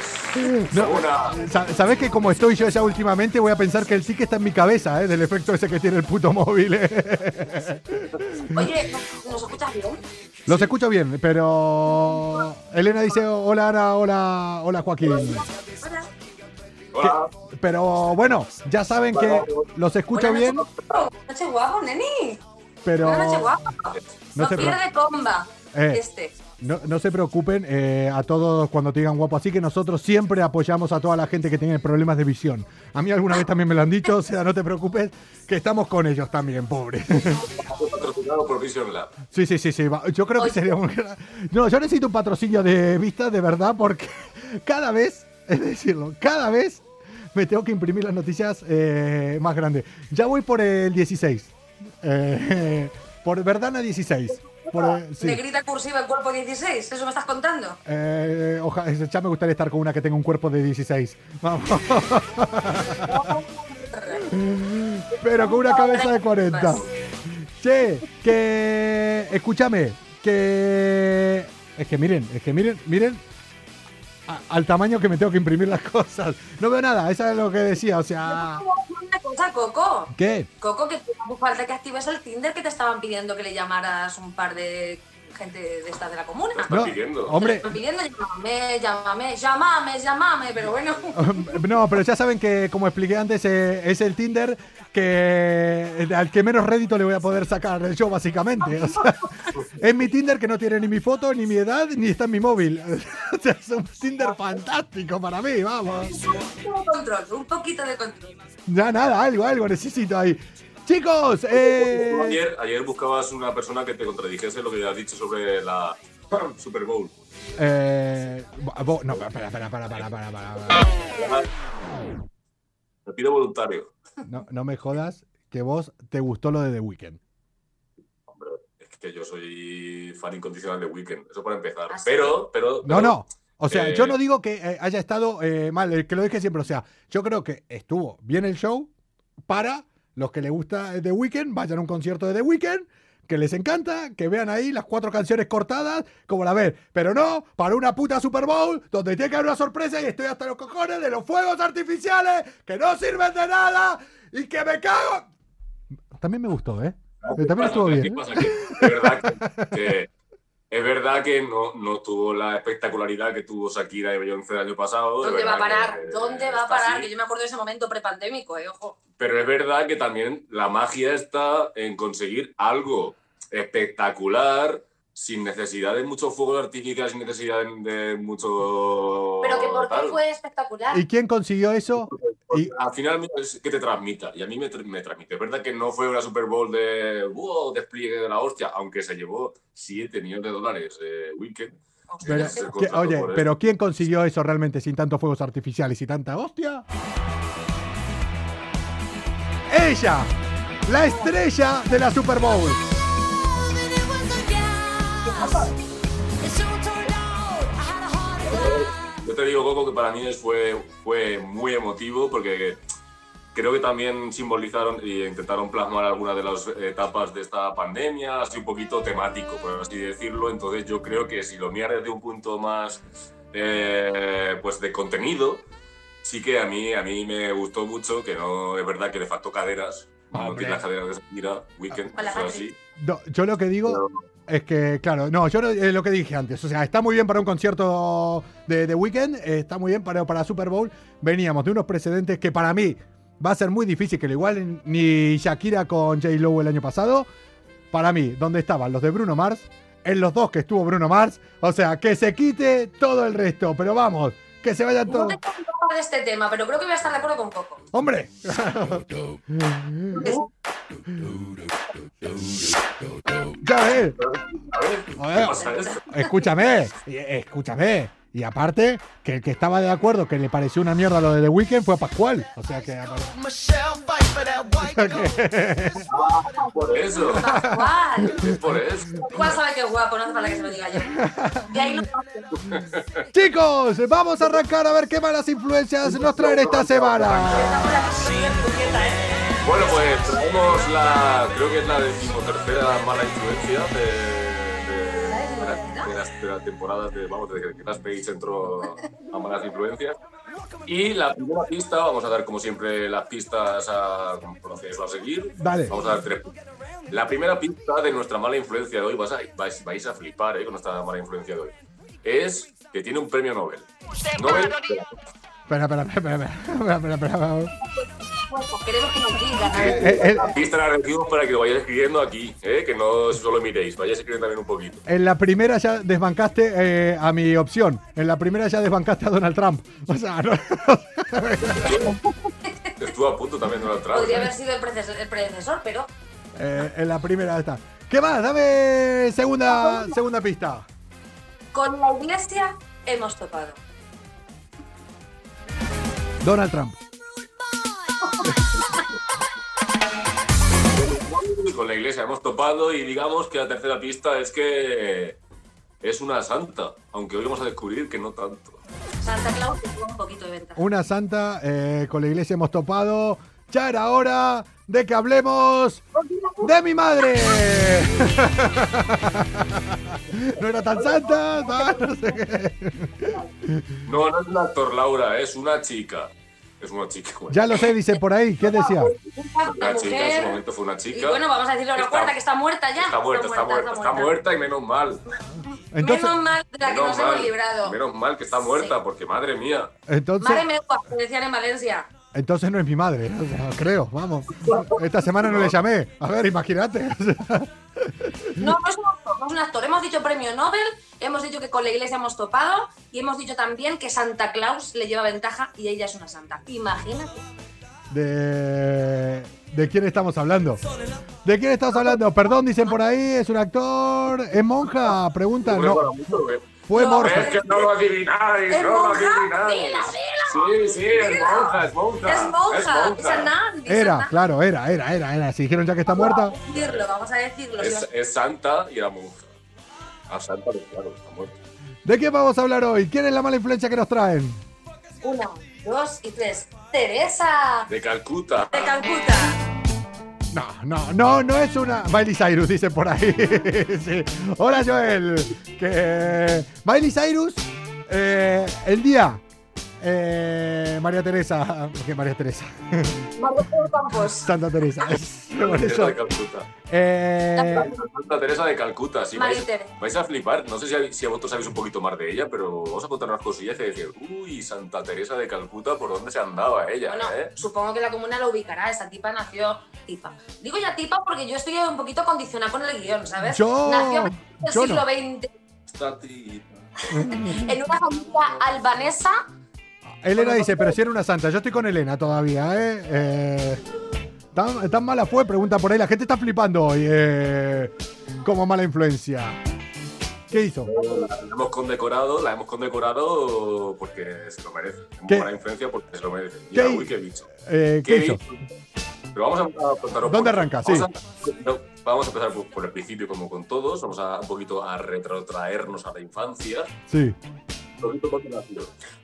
C: ¿Sabes que como estoy yo ya últimamente voy a pensar que el que está en mi cabeza, ¿eh? Del efecto ese que tiene el puto móvil.
E: ¿eh? Oye, ¿nos escuchas bien?
C: Los escucho bien, pero Elena dice hola Ana, hola, hola Joaquín.
E: Hola.
C: pero bueno, ya saben que los escucho bien.
E: Noche guapo, neni.
C: Pero.
E: Noche guapo. No, se pierde comba. Eh. Este.
C: No, se preocupen eh, a todos cuando te digan guapo, así que nosotros siempre apoyamos a toda la gente que tiene problemas de visión. A mí alguna vez también me lo han dicho, o sea, no te preocupes, que estamos con ellos también, pobre.
E: patrocinado por Vision Lab.
C: Sí, sí, sí, sí. Yo creo que sería un... No, yo necesito un patrocinio de vista, de verdad, porque cada vez, es decirlo, cada vez me tengo que imprimir las noticias eh, más grandes. Ya voy por el 16. Eh, por Verdana 16. Por,
E: eh, Negrita cursiva el cuerpo 16, ¿eso me estás contando?
C: Eh, ojalá, ya me gustaría estar con una que tenga un cuerpo de 16. Vamos. Pero con una cabeza de 40. Che, que. Escúchame, que. Es que miren, es que miren, miren al tamaño que me tengo que imprimir las cosas. No veo nada, eso es lo que decía, o sea...
E: Una cosa, Coco.
C: ¿Qué?
E: Coco, que hace falta que actives el Tinder que te estaban pidiendo que le llamaras un par de gente de estas de la comuna.
F: No, pidiendo.
C: Hombre.
E: Pidiendo, llámame, llámame, llámame, llámame, pero bueno.
C: No, pero ya saben que, como expliqué antes, eh, es el Tinder que al que menos rédito le voy a poder sacar yo, básicamente. O sea, es mi Tinder que no tiene ni mi foto, ni mi edad, ni está en mi móvil. O sea, es un Tinder fantástico para mí, vamos.
E: Un poquito de control, un poquito de control.
C: Ya nada, algo, algo necesito ahí. Chicos, eh...
F: ayer, ayer buscabas una persona que te contradijese lo que has dicho sobre la Super Bowl.
C: Eh... No, espera, espera, para, para, para, para.
F: Te pido voluntario.
C: No, no me jodas que vos te gustó lo de The Weeknd.
F: Hombre, es que yo soy fan incondicional de Weeknd, eso para empezar. ¿Ah, pero, pero,
C: No, no. O sea, yo no digo que eh, haya estado eh, mal, que lo dije siempre. O sea, yo creo que estuvo bien el show para los que les gusta The Weeknd, vayan a un concierto de The Weeknd, que les encanta, que vean ahí las cuatro canciones cortadas, como la ven. Pero no, para una puta Super Bowl, donde tiene que haber una sorpresa y estoy hasta los cojones de los fuegos artificiales, que no sirven de nada y que me cago. También me gustó, ¿eh? También estuvo bien.
F: verdad que es verdad que no, no, tuvo la espectacularidad que tuvo Shakira y Beyoncé el año pasado.
E: ¿Dónde va a parar? ¿Dónde va a parar? Que yo me acuerdo de ese momento prepandémico, eh, ojo.
F: Pero es verdad que también la magia está en conseguir algo espectacular sin necesidad de mucho fuego artificial, sin necesidad de, mucho...
E: Pero que por qué fue espectacular.
C: ¿Y quién consiguió eso?
F: Y... Al final es que te transmita, y a mí me, me, transmite. Es verdad que no fue una Super Bowl de wow, despliegue de la hostia, aunque se llevó 7 millones de dólares eh, Weekend.
C: Pero, oye, pero ¿quién consiguió eso realmente sin tantos fuegos artificiales y tanta hostia? Ella, la estrella de la Super Bowl.
F: Te digo, Coco, que para mí fue, fue muy emotivo porque creo que también simbolizaron y intentaron plasmar algunas de las etapas de esta pandemia, así un poquito temático, por así decirlo. Entonces yo creo que si lo miras desde un punto más eh, pues de contenido, sí que a mí, a mí me gustó mucho, que no es verdad que le faltó caderas, no tiene las caderas de Shakira, Weekend, así.
C: yo lo que digo... Es que, claro, no, yo lo que dije antes. O sea, está muy bien para un concierto de, de Weekend, está muy bien para, para Super Bowl. Veníamos de unos precedentes que para mí va a ser muy difícil que lo igualen ni Shakira con J. Lowe el año pasado. Para mí, donde estaban los de Bruno Mars, en los dos que estuvo Bruno Mars, o sea, que se quite todo el resto. Pero vamos, que se vayan todos.
E: No tengo de este tema, pero creo que voy a estar de acuerdo con Coco.
C: ¡Hombre! ya ves. A ver, escúchame, escúchame. Y aparte, que el que estaba de acuerdo, que le pareció una mierda lo de The Weeknd, fue Pascual. O sea que.
F: por eso.
E: Pascual.
F: Por eso.
E: Pascual sabe que es guapo, no hace falta que se lo diga yo. De ahí
C: Chicos, vamos a arrancar a ver qué malas influencias nos traen esta semana.
F: Bueno, pues traemos la. Creo que es la decimotercera mala influencia de de la temporada de, vamos, desde que Last Page entró a malas influencias. Y la primera pista, vamos a dar como siempre las pistas a, a seguir.
C: Vale.
F: Vamos a dar tres. La primera pista de nuestra mala influencia de hoy, vais a, vais, vais a flipar ¿eh? con nuestra mala influencia de hoy, es que tiene un premio Nobel. Nobel.
C: Espera, espera, espera, espera, espera, espera,
E: Queremos que nos digan.
C: Eh, eh,
F: la pista la recibimos para que lo vayáis escribiendo aquí, ¿eh? que no solo miréis, vayáis escribiendo también un poquito.
C: En la primera ya desbancaste eh, a mi opción. En la primera ya desbancaste a Donald Trump. O sea, no.
F: Estuvo a punto también Donald Trump.
E: Podría haber sido el predecesor, el predecesor pero.
C: Eh, en la primera está. ¿Qué más? Dame segunda, segunda pista.
E: Con la iglesia hemos topado.
C: Donald Trump.
F: Con la iglesia hemos topado y digamos que la tercera pista es que es una santa, aunque hoy vamos a descubrir que no tanto.
E: Santa Claus te un poquito de ventaja.
C: Una santa, eh, con la iglesia hemos topado. Ya era hora de que hablemos de mi madre. no era tan santa, no, no sé qué.
F: No, no es un actor, Laura, es una chica. Es una chica. bueno.
C: Ya lo sé, dice por ahí. ¿Qué decía?
F: Una chica, en su momento fue una chica.
E: Y bueno, vamos a decirle a la
F: Está-
E: cuarta que está muerta ya.
F: Está muerta, está muerta, está muerta y menos mal.
C: Entonces,
E: Menos mal de la que
F: Menos
E: nos hemos
F: mal,
E: librado.
F: menos mal que está muerta, porque madre mía.
C: entonces,
E: Madre mía, que decían en Valencia.
C: Entonces no es mi madre. o sea, creo, vamos. Esta semana no le llamé. A ver, imagínate.
E: No, no es un actor, no es un actor. Hemos dicho premio Nobel, hemos dicho que con la iglesia hemos topado y hemos dicho también que Santa Claus le lleva ventaja y ella es una santa. Imagínate.
C: De, ¿De quién estamos hablando? ¿De quién estamos hablando? Perdón, dicen por ahí, es un actor. ¿Es monja? Preguntan. No, fue
E: No,
C: Borja.
F: Es que no lo adivináis,
E: ¿Es
F: no lo
E: monja?
F: adivináis.
E: Dila,
F: Sí, sí, es monja, es monja.
E: Es monja, es es
C: Era,
E: Anán.
C: claro, era, era, era, era. Si dijeron ya que está muerta.
E: Vamos a decirlo, vamos a decirlo.
F: Es, es santa y era monja. A santa, pues claro, está muerta.
C: ¿De qué vamos a hablar hoy? ¿Quién es la mala influencia que nos traen?
E: Una, dos y tres. Teresa
F: De Calcuta.
E: de Calcuta.
C: No, no, no, no es una. Miley Cyrus, dice por ahí. Hola, Joel. Que... Miley Cyrus, eh, el día. Eh, María Teresa. ¿Qué María Teresa?
E: Margot Campos.
C: Santa Teresa. Es- por
F: Teresa
C: eso.
F: de Calcuta.
C: Eh,
F: Santa Teresa de Calcuta, sí. Vais, vais a flipar. No sé si, si vosotros sabéis un poquito más de ella, pero vamos a contar unas cosillas y decir, uy, Santa Teresa de Calcuta, ¿por dónde se andaba ella?
E: Bueno,
F: eh?
E: supongo que la comuna la ubicará. Esta tipa nació tipa. Digo ya tipa porque yo estoy un poquito condicionada con el guion, ¿sabes?
C: Yo-
E: Nació en el
C: yo
E: siglo
C: no.
E: XX
F: Esta tipa.
E: en una familia albanesa.
C: Elena dice, pero si era una santa. Yo estoy con Elena todavía, ¿eh? eh ¿tan, tan mala fue? Pregunta por ahí. La gente está flipando hoy. Eh, como mala influencia. ¿Qué hizo?
F: La hemos condecorado, la hemos condecorado porque se lo merece.
C: ¿Qué?
F: buena influencia porque se lo merece.
C: ¿Qué hi-
F: uy, qué bicho.
C: Eh, ¿Qué hizo?
F: Pero vamos a, a contaros.
C: ¿Dónde
F: por-
C: arranca?
F: Vamos,
C: Sí.
F: a, no, vamos a empezar por, por el principio, como con todos. Vamos a un poquito a retrotraernos a la infancia.
C: Sí.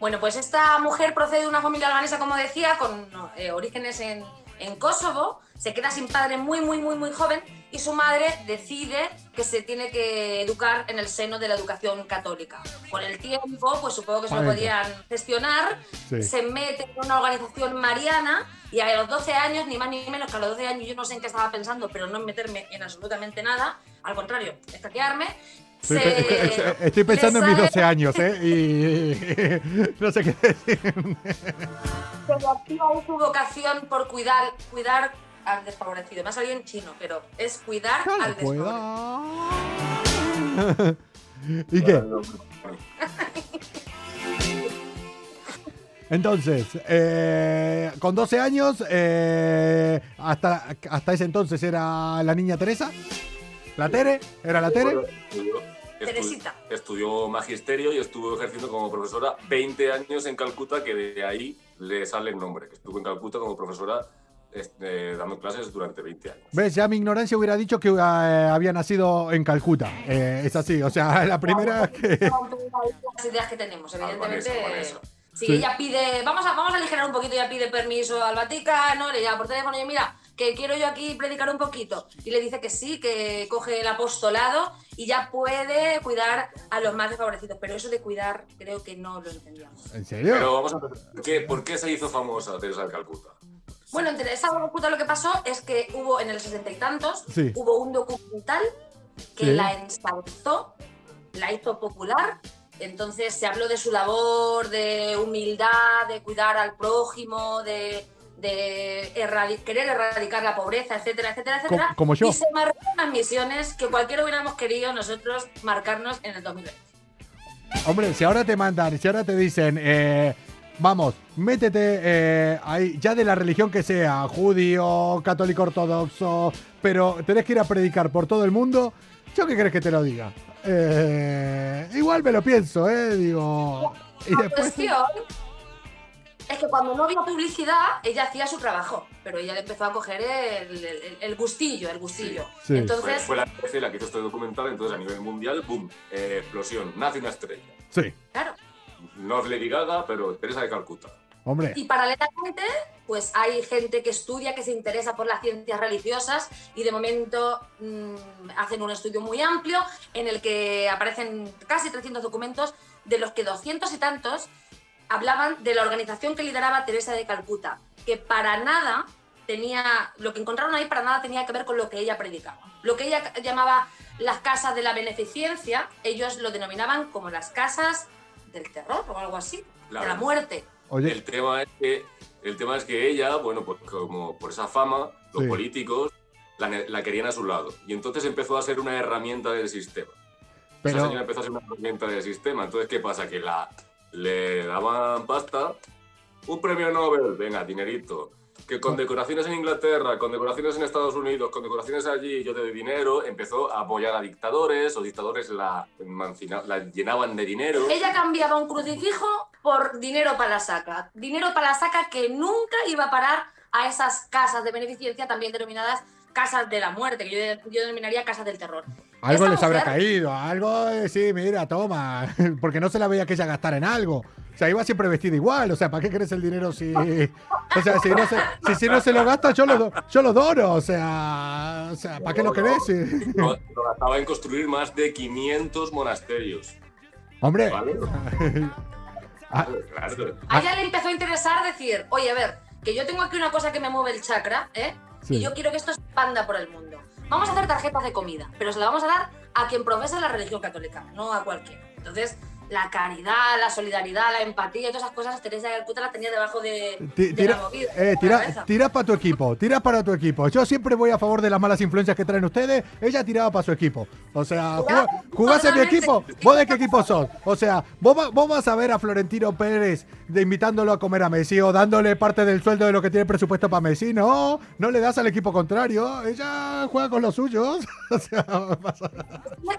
E: Bueno, pues esta mujer procede de una familia albanesa, como decía, con eh, orígenes en, en Kosovo. Se queda sin padre muy, muy, muy, muy joven y su madre decide que se tiene que educar en el seno de la educación católica. Con el tiempo, pues supongo que se lo podían gestionar.
C: Sí.
E: Se mete en una organización mariana y a los 12 años, ni más ni menos que a los 12 años, yo no sé en qué estaba pensando, pero no en meterme en absolutamente nada. Al contrario, escaquearme.
C: Estoy,
E: se-
C: estoy- estoy pensando en mis
E: sale-
C: 12 años, ¿eh? Y no sé qué decir.
E: se le activa ahí su vocación por cuidar, cuidar al desfavorecido. Me ha salido en chino, pero es cuidar al desfavorecido.
C: ¿Y qué? Entonces, eh, con 12 años, eh, hasta, hasta ese entonces era la niña Teresa. ¿La Tere? ¿Era la Tere?
F: Estu-
E: Teresita.
F: estudió magisterio y estuvo ejerciendo como profesora 20 años en Calcuta, que de ahí le sale el nombre, que estuvo en Calcuta como profesora este, dando clases durante 20 años.
C: ¿Ves? Ya mi ignorancia hubiera dicho que eh, había nacido en Calcuta. Eh, es así, o sea, la primera que...
E: Las ideas que tenemos, evidentemente.
F: Albanesa.
E: Si
C: Sí.
E: ella pide, vamos a, vamos a aligerar un poquito, ella pide permiso al Vaticano, le llama por teléfono y mira, que quiero yo aquí predicar un poquito. Y le dice que sí, que coge el apostolado y ya puede cuidar a los más desfavorecidos. Pero eso de cuidar creo que no lo entendíamos.
C: ¿En serio?
F: Pero vamos a empezar. ¿Qué- ¿Por qué se hizo famosa Teresa de Calcuta?
E: Bueno, en Teresa de Calcuta lo que pasó es que hubo en el sesenta y tantos,
C: Sí.
E: hubo un documental que
C: Sí.
E: la ensalzó, la hizo popular. Entonces se habló de su labor, de humildad, de cuidar al prójimo, de, de erradi- querer erradicar la pobreza, etcétera, etcétera, etcétera.
C: Co- como yo.
E: Y se marcó unas misiones que cualquiera hubiéramos querido nosotros marcarnos en el 2020.
C: Hombre, si ahora te mandan, si ahora te dicen, eh, vamos, métete eh, ahí, ya de la religión que sea, judío, católico ortodoxo, pero tenés que ir a predicar por todo el mundo, ¿yo qué crees que te lo diga? Eh, igual me lo pienso, ¿eh? Digo. Y
E: La
C: después.
E: cuestión es que cuando no había publicidad, ella hacía su trabajo, pero ella le empezó a coger el, el- el gustillo, el gustillo.
C: Sí.
F: Fue,
E: Entonces,
F: fue la que hizo este documental, entonces a nivel mundial, ¡boom! eh, explosión, nace una estrella.
C: Sí,
E: claro.
F: No es Lady Gaga, pero Teresa de Calcuta.
C: hombre.
E: Y paralelamente, pues hay gente que estudia, que se interesa por las ciencias religiosas y de momento mm, hacen un estudio muy amplio en el que aparecen casi 300 documentos, de los que 200 y tantos hablaban de la organización que lideraba Teresa de Calcuta, que para nada tenía, lo que encontraron ahí para nada tenía que ver con lo que ella predicaba. Lo que ella llamaba las casas de la beneficencia, ellos lo denominaban como las casas del terror o algo así, de la muerte.
C: Oye,
F: El tema es que, el tema es que ella, bueno, pues como por esa fama, los
C: Sí.
F: políticos la, querían a su lado. Y entonces empezó a ser una herramienta del sistema. Esa señora empezó a ser una herramienta del sistema. Entonces, ¿qué pasa? Que la, le daban pasta, un premio Nobel, venga, dinerito. Que con decoraciones en Inglaterra, con decoraciones en Estados Unidos, con decoraciones allí, yo te doy dinero, empezó a apoyar a dictadores, o dictadores la, la llenaban de dinero.
E: Ella cambiaba un crucifijo por dinero para la saca. Dinero para la saca que nunca iba a parar a esas casas de beneficencia, también denominadas casas de la muerte, que yo, yo denominaría casas del terror.
C: Algo les habrá caído, algo, eh, sí, mira, toma, porque no se la veía que ella gastara en algo. O sea, iba siempre vestida igual, o sea, ¿para qué querés el dinero si... O sea, si no se, si, si no se lo gasta, yo lo, do- yo lo dono, o sea, o sea, ¿para qué lo querés? Si-
F: Lo, lo gastaba en construir más de 500 monasterios.
C: Hombre,
F: ¿Vale?
C: Ah.
F: Claro.
E: A ella le empezó a interesar decir, oye, a ver, que yo tengo aquí una cosa que me mueve el chakra, ¿eh?
C: Sí.
E: Y yo quiero que esto se expanda por el mundo. Vamos a hacer tarjetas de comida, pero se la vamos a dar a quien profesa la religión católica, no a cualquiera. Entonces, la caridad, la solidaridad, la empatía y todas esas cosas, Teresa de Calcuta las tenía debajo de,
C: Ti-
E: de
C: Tira,
E: la movida.
C: eh, tira, para tu equipo, tira para tu equipo. Yo siempre voy a favor de las malas influencias que traen ustedes. Ella tiraba para su equipo. O sea, jugás en mi equipo. ¿Vos de qué equipo sos? O sea, vos, va- vos vas a ver a Florentino Pérez de invitándolo a comer a Messi o dándole parte del sueldo de lo que tiene presupuesto para Messi. No, no le das al equipo contrario. Ella juega con los suyos. O sea, pasa-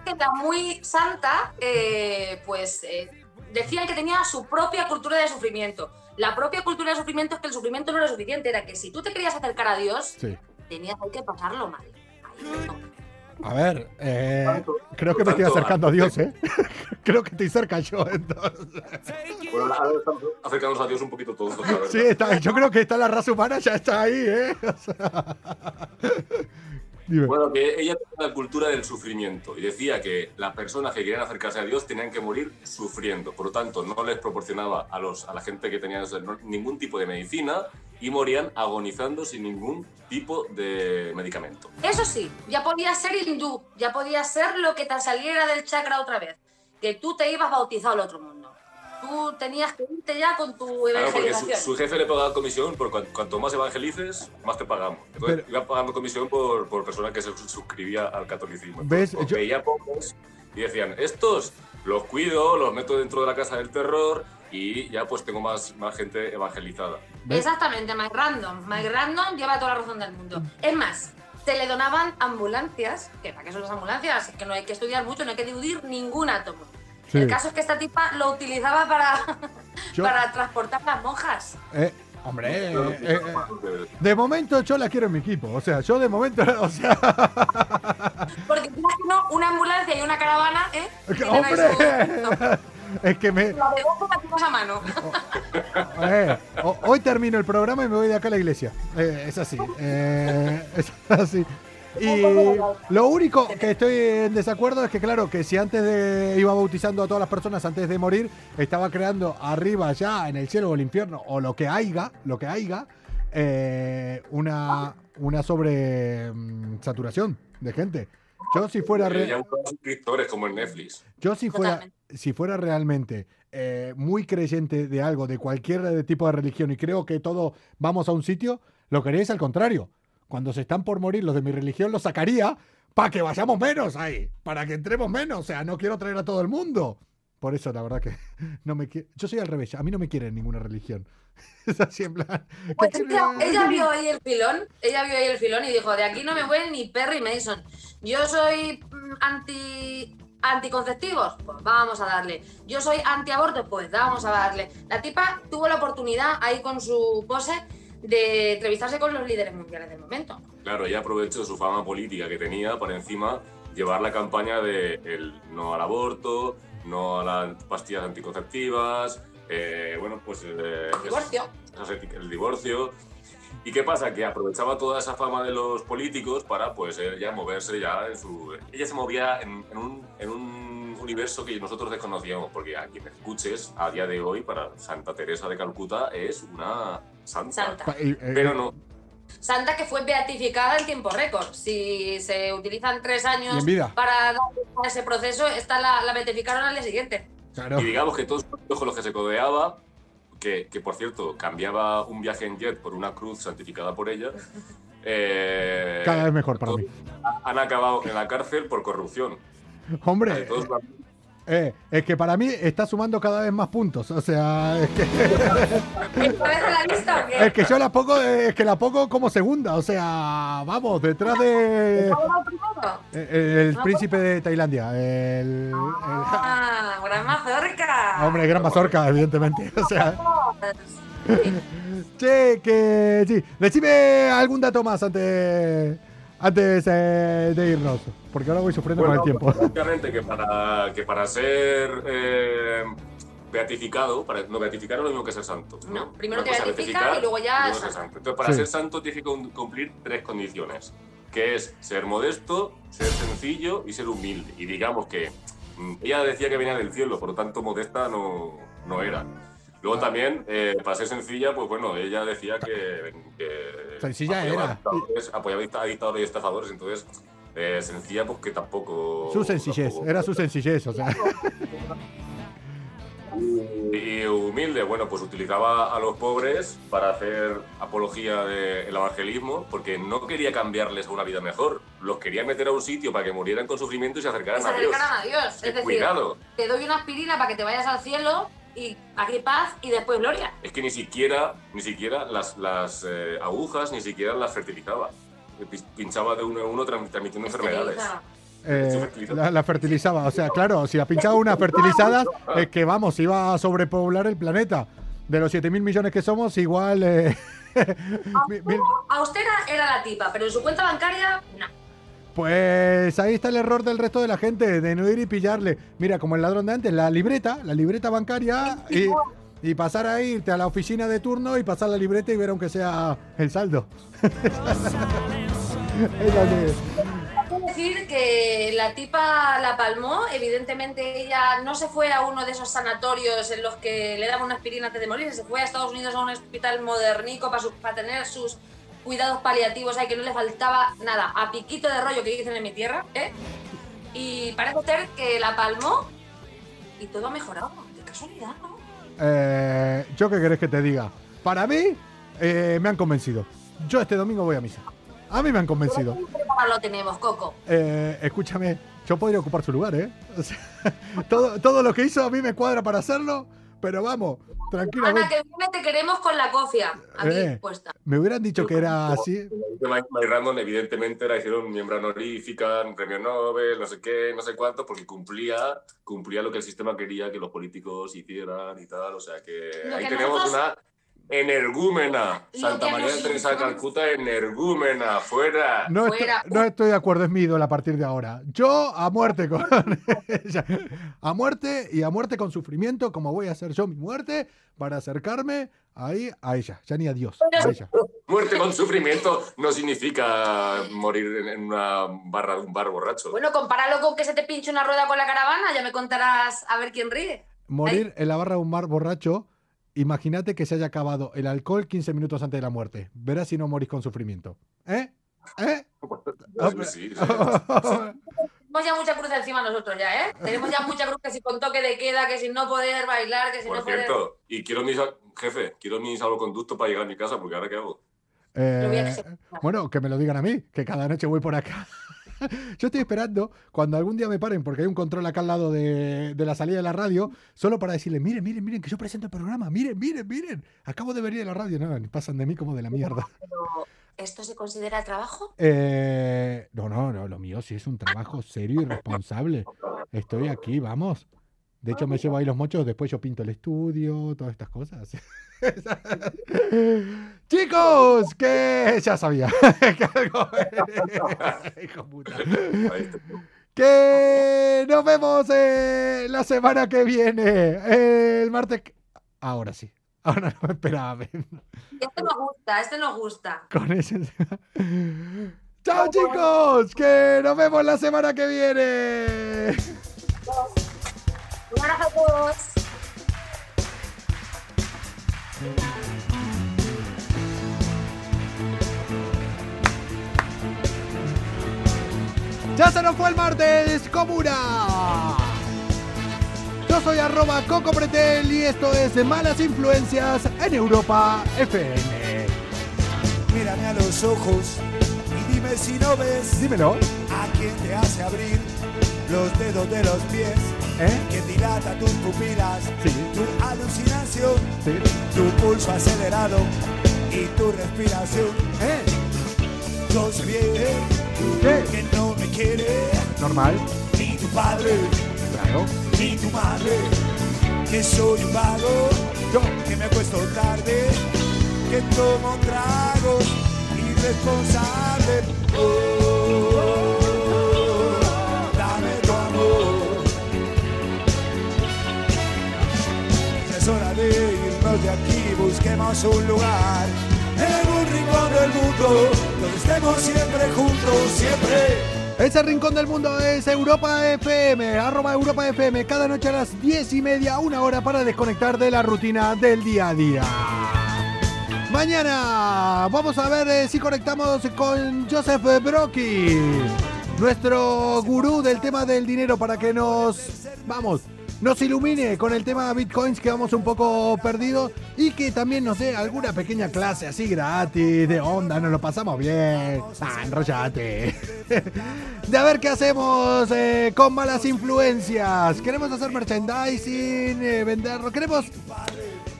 E: que era muy santa, eh, pues eh, decían que tenía su propia cultura de sufrimiento. La propia cultura de sufrimiento es que el sufrimiento no era suficiente, era que si tú te querías acercar a Dios,
C: sí.
E: tenías que pasarlo mal. Ahí no.
C: A ver, eh,
F: Tanto,
C: creo que me estoy
F: tanto,
C: acercando a Dios, ¿eh? creo que estoy cerca yo, entonces.
F: Bueno, ahora estamos acercándonos a Dios un poquito todos.
C: Sí, está, yo creo que está la raza humana, ya está ahí, ¿eh? O sea, dime.
F: Bueno, que ella tenía la cultura del sufrimiento y decía que las personas que querían acercarse a Dios tenían que morir sufriendo. Por lo tanto, no les proporcionaba a, los, a la gente que tenía ningún tipo de medicina y morían agonizando sin ningún tipo de medicamento.
E: Eso sí, ya podía ser hindú, ya podía ser lo que te saliera del chakra otra vez, que tú te ibas bautizado al otro mundo. Tú tenías que irte ya con tu
F: Claro, porque su,
E: evangelización.
F: su jefe le pagaba comisión por cuan- cuanto más evangelices, más te pagamos. Entonces
C: Pero-
F: iba pagando comisión por, por persona que se suscribía al catolicismo.
C: ¿Ves?
F: Entonces,
C: Yo-
F: Veía pobres y decían, estos los cuido, los meto dentro de la casa del terror y ya pues tengo más, más gente evangelizada.
C: ¿Ves?
E: Exactamente, Mike Random. Mike Random lleva toda la razón del mundo. Es más, se le donaban ambulancias, que para qué son las ambulancias, es que no hay que estudiar mucho, no hay que dividir ningún átomo.
C: Sí.
E: El caso es que esta tipa lo utilizaba para, para transportar las monjas.
C: Eh, hombre, eh, eh, de momento yo la quiero en mi equipo. O sea, yo de momento, o sea,
E: Porque imagino una ambulancia y una caravana, ¿eh?
C: Hombre, es que me,
E: tienes a mano.
C: eh, ho- hoy termino el programa y me voy de acá a la iglesia. Eh, es así, eh, es así. Y lo único que estoy en desacuerdo es que, claro, que si antes de iba bautizando a todas las personas antes de morir, estaba creando arriba ya en el cielo o el infierno o lo que haiga, lo que haiga, eh, una, una sobre mm, saturación de gente. Yo si fuera re-
F: Ya buscaba suscriptores como en Netflix.
C: yo si fuera,
E: Totalmente.
C: si fuera realmente eh, muy creyente de algo, de cualquier tipo de religión, y creo que todo vamos a un sitio, lo queréis al contrario. Cuando se están por morir los de mi religión, los sacaría para que vayamos menos ahí, para que entremos menos. O sea, no quiero traer a todo el mundo. Por eso, la verdad que no me quiere. Yo soy al revés, a mí no me quiere ninguna religión. Es así en plan. ¿qué
E: Pues ella, ella vio ahí el filón, ella vio ahí el filón y dijo, de aquí no me mueve ni Perry Mason. Yo soy mm, anti anticonceptivos, pues vamos a darle. Yo soy antiaborto, pues vamos a darle. La tipa tuvo la oportunidad ahí con su pose de entrevistarse con los líderes mundiales del momento.
F: Claro, ella aprovechó su fama política que tenía para encima llevar la campaña de el no al aborto, no a las pastillas anticonceptivas, eh, bueno, pues
E: eh, el divorcio.
F: el divorcio. ¿Y qué pasa? Que aprovechaba toda esa fama de los políticos para, pues, ya moverse ya en su... Ella se movía en, un, en un universo que nosotros desconocíamos, porque a quien escuches a día de hoy, para Santa Teresa de Calcuta, es una santa.
E: santa.
C: Eh,
F: Pero no,
E: Santa que fue beatificada en tiempo récord. Si se utilizan tres años para dar ese proceso, esta la, la beatificaron al día siguiente.
F: Y digamos que todos los con los que se codeaba, que, que, por cierto cambiaba un viaje en jet por una cruz santificada por ella,
C: eh, cada vez mejor para mí.
F: Han acabado en la cárcel por corrupción.
C: Hombre, eh, es que para mí está sumando cada vez más puntos. O sea, es que. Es que yo la pongo, es que la pongo como segunda. O sea, vamos, detrás de. El, príncipe de Tailandia. El,
E: ah, gran mazorca.
C: Hombre, gran mazorca, evidentemente. O sea. che, que. Sí. Decime algún dato más antes antes de irnos? Porque ahora voy sufriendo con el tiempo.
F: Obviamente que para, que para ser eh, beatificado, para, no, beatificar es lo mismo que ser santo.
E: No, primero te beatifica y luego ya...
F: Entonces, para ser santo tienes que cumplir tres condiciones, que es ser modesto, ser sencillo y ser humilde. Y digamos que mm, ella decía que venía del cielo, por lo tanto modesta no, no era. Luego también, eh, para ser sencilla, pues bueno, ella decía que.
C: sencilla era.
F: apoyaba a dictadores y estafadores, entonces. Eh, sencilla, pues que tampoco.
C: Su sencillez, era su sencillez, o sea.
F: Y humilde, bueno, pues utilizaba a los pobres para hacer apología del evangelismo, porque no quería cambiarles a una vida mejor, los quería meter a un sitio para que murieran con sufrimiento y se acercaran,
E: a
F: Dios.
E: a Dios. Es decir,
F: Cuidado.
E: te doy una aspirina para que te vayas al cielo, y aquí paz y después gloria.
F: Es que ni siquiera, ni siquiera las, las eh, agujas ni siquiera las fertilizaba. Pinchaba de uno a uno transmitiendo enfermedades.
C: Eh, la, fertilizaba, o sea, claro, si la pinchaba una fertilizada, es que vamos, iba a sobrepoblar el planeta. De los 7.000 millones que somos, igual. Eh,
E: austera era la tipa, pero en su cuenta bancaria, no.
C: Pues ahí está el error del resto de la gente, de no ir y pillarle. Mira, como el ladrón de antes, la libreta, la libreta bancaria y, pasar a irte a la oficina de turno y pasar la libreta y ver aunque sea el saldo.
E: decir que la tipa la palmó, evidentemente ella no se fue a uno de esos sanatorios en los que le daban una aspirina antes de morir, se fue a Estados Unidos a un hospital modernico para, para tener sus cuidados paliativos hay que no le faltaba nada, a piquito de rollo que dicen en mi tierra, ¿eh? Y parece ser que la palmó y todo ha mejorado, de casualidad, ¿no?
C: Eh, ¿Yo qué querés que te diga? Para mí, eh, me han convencido. Yo este domingo voy a misa. A mí me han convencido.
E: lo tenemos, Coco?
C: Eh, escúchame, yo podría ocupar su lugar, ¿eh? todo, todo lo que hizo a mí me cuadra para hacerlo, pero vamos, tranquilamente.
E: Ana, que viene te queremos con la cofia aquí eh, puesta.
C: Me hubieran dicho que era así.
F: Mike Random, evidentemente, la hicieron miembro honorífica, un premio Nobel, no sé qué, no sé cuánto, porque cumplía, cumplía lo que el sistema quería que los políticos hicieran y tal. O sea que ahí tenemos una energúmena. Santa María de Teresa de Calcuta, energúmena, fuera.
C: No, Estoy, no estoy de acuerdo, es mi ídolo a partir de ahora. Yo a muerte con ella. A muerte y a muerte con sufrimiento, como voy a hacer yo mi muerte, para acercarme ahí a ella, ya ni a Dios.
F: Muerte con sufrimiento no significa morir en una barra de un bar borracho.
E: Bueno, compáralo con que se te pinche una rueda con la caravana, ya me contarás a ver quién ríe.
C: Morir en la barra de un bar borracho Imagínate que se haya acabado el alcohol 15 minutos antes de la muerte. Verás si no morís con sufrimiento. ¿Eh? ¿Eh?
E: Tenemos ya mucha cruz encima nosotros ya, ¿eh? Tenemos ya mucha cruz que si con toque de queda, que si no poder bailar, que si
F: Por
E: no
F: cierto, y quiero mi jefe, quiero mi salvoconducto para llegar a mi casa, porque ahora qué hago.
C: Eh, bueno, que me lo digan a mí, que cada noche voy por acá. Yo estoy esperando cuando algún día me paren, porque hay un control acá al lado de, la salida de la radio, solo para decirle, miren, miren, miren, que yo presento el programa, miren, miren, miren, acabo de venir de la radio, no, pasan de mí como de la mierda.
E: ¿Esto se considera trabajo?
C: Eh, no, no, no, lo mío sí es un trabajo serio y responsable. Estoy aquí, vamos. De hecho, me llevo ahí los mochos, después yo pinto el estudio, todas estas cosas. Chicos, que ya sabía que algo... Hijo puta. Que nos vemos eh, la semana que viene. el martes. Ahora sí. Ahora no me esperaba.
E: Este nos gusta, este nos gusta.
C: Con ese. ¡Chao, chicos! Que nos vemos la semana que viene.
E: Abrazo a todos.
C: ¡Ya se nos fue el martes, comuna! Yo soy arroba Coco Pretel y esto es Malas Influencias en Europa FM.
G: Mírame a los ojos y dime si no ves
C: Dímelo.
G: a quien te hace abrir los dedos de los pies,
C: ¿Eh?
G: que dilata tus pupilas,
C: Sí.
G: tu alucinación,
C: Sí.
G: tu pulso acelerado y tu respiración.
C: ¿Eh?
G: Yo sé que no me quiere
C: Normal.
G: ni tu padre
C: Claro.
G: ni tu madre, que soy un vago,
C: Yo.
G: que me acuesto tarde, que tomo tragos, irresponsable. Oh, irnos de aquí, busquemos un lugar. En un rincón del mundo, donde estemos siempre juntos, siempre.
C: Ese rincón del mundo es Europa FM, arroba Europa FM, cada noche a las 10 y media, una hora para desconectar de la rutina del día a día. Mañana vamos a ver eh, si conectamos con Joseph Brocky, nuestro gurú del tema del dinero, para que nos, vamos, nos ilumine con el tema bitcoins que vamos un poco perdidos y que también nos dé alguna pequeña clase así gratis, de onda, nos lo pasamos bien. Ah, enrollate. De a ver qué hacemos eh, con malas influencias. Queremos hacer merchandising, eh, venderlo. Queremos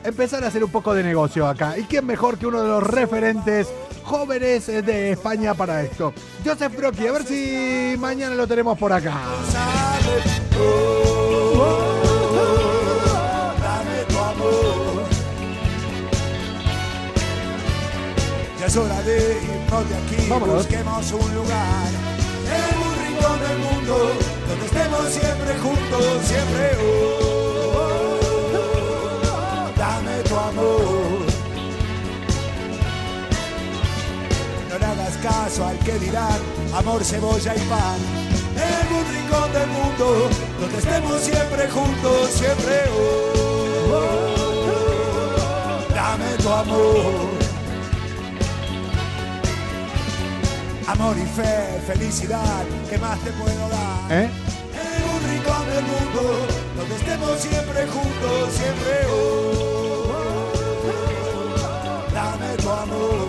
C: empezar a hacer un poco de negocio acá. ¿Y quién mejor que uno de los referentes jóvenes eh, de España para esto? Joseph Brocky, a ver si mañana lo tenemos por acá.
G: Ya es hora de irnos de aquí.
C: Vámonos.
G: Busquemos un lugar en un rincón del mundo donde estemos siempre juntos, siempre. Oh, oh, oh, dame tu amor. No le hagas caso al que dirán amor, cebolla y pan. En un rincón del mundo donde estemos siempre juntos, siempre. Dame tu amor. Amor y fe, felicidad, ¿qué más te puedo dar?
C: ¿Eh?
G: En un rincón del mundo donde estemos siempre juntos, siempre. Oh, oh, oh, dame tu amor.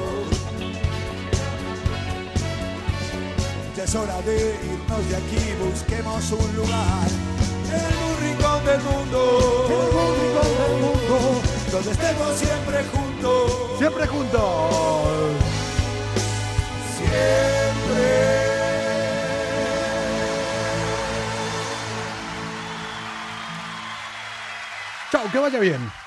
G: Ya es hora de irnos de aquí, busquemos un lugar. En un rincón del mundo, en un rincón del mundo, donde estemos siempre juntos,
C: Siempre juntos.
G: Siempre.
C: Chao, que vaya bien.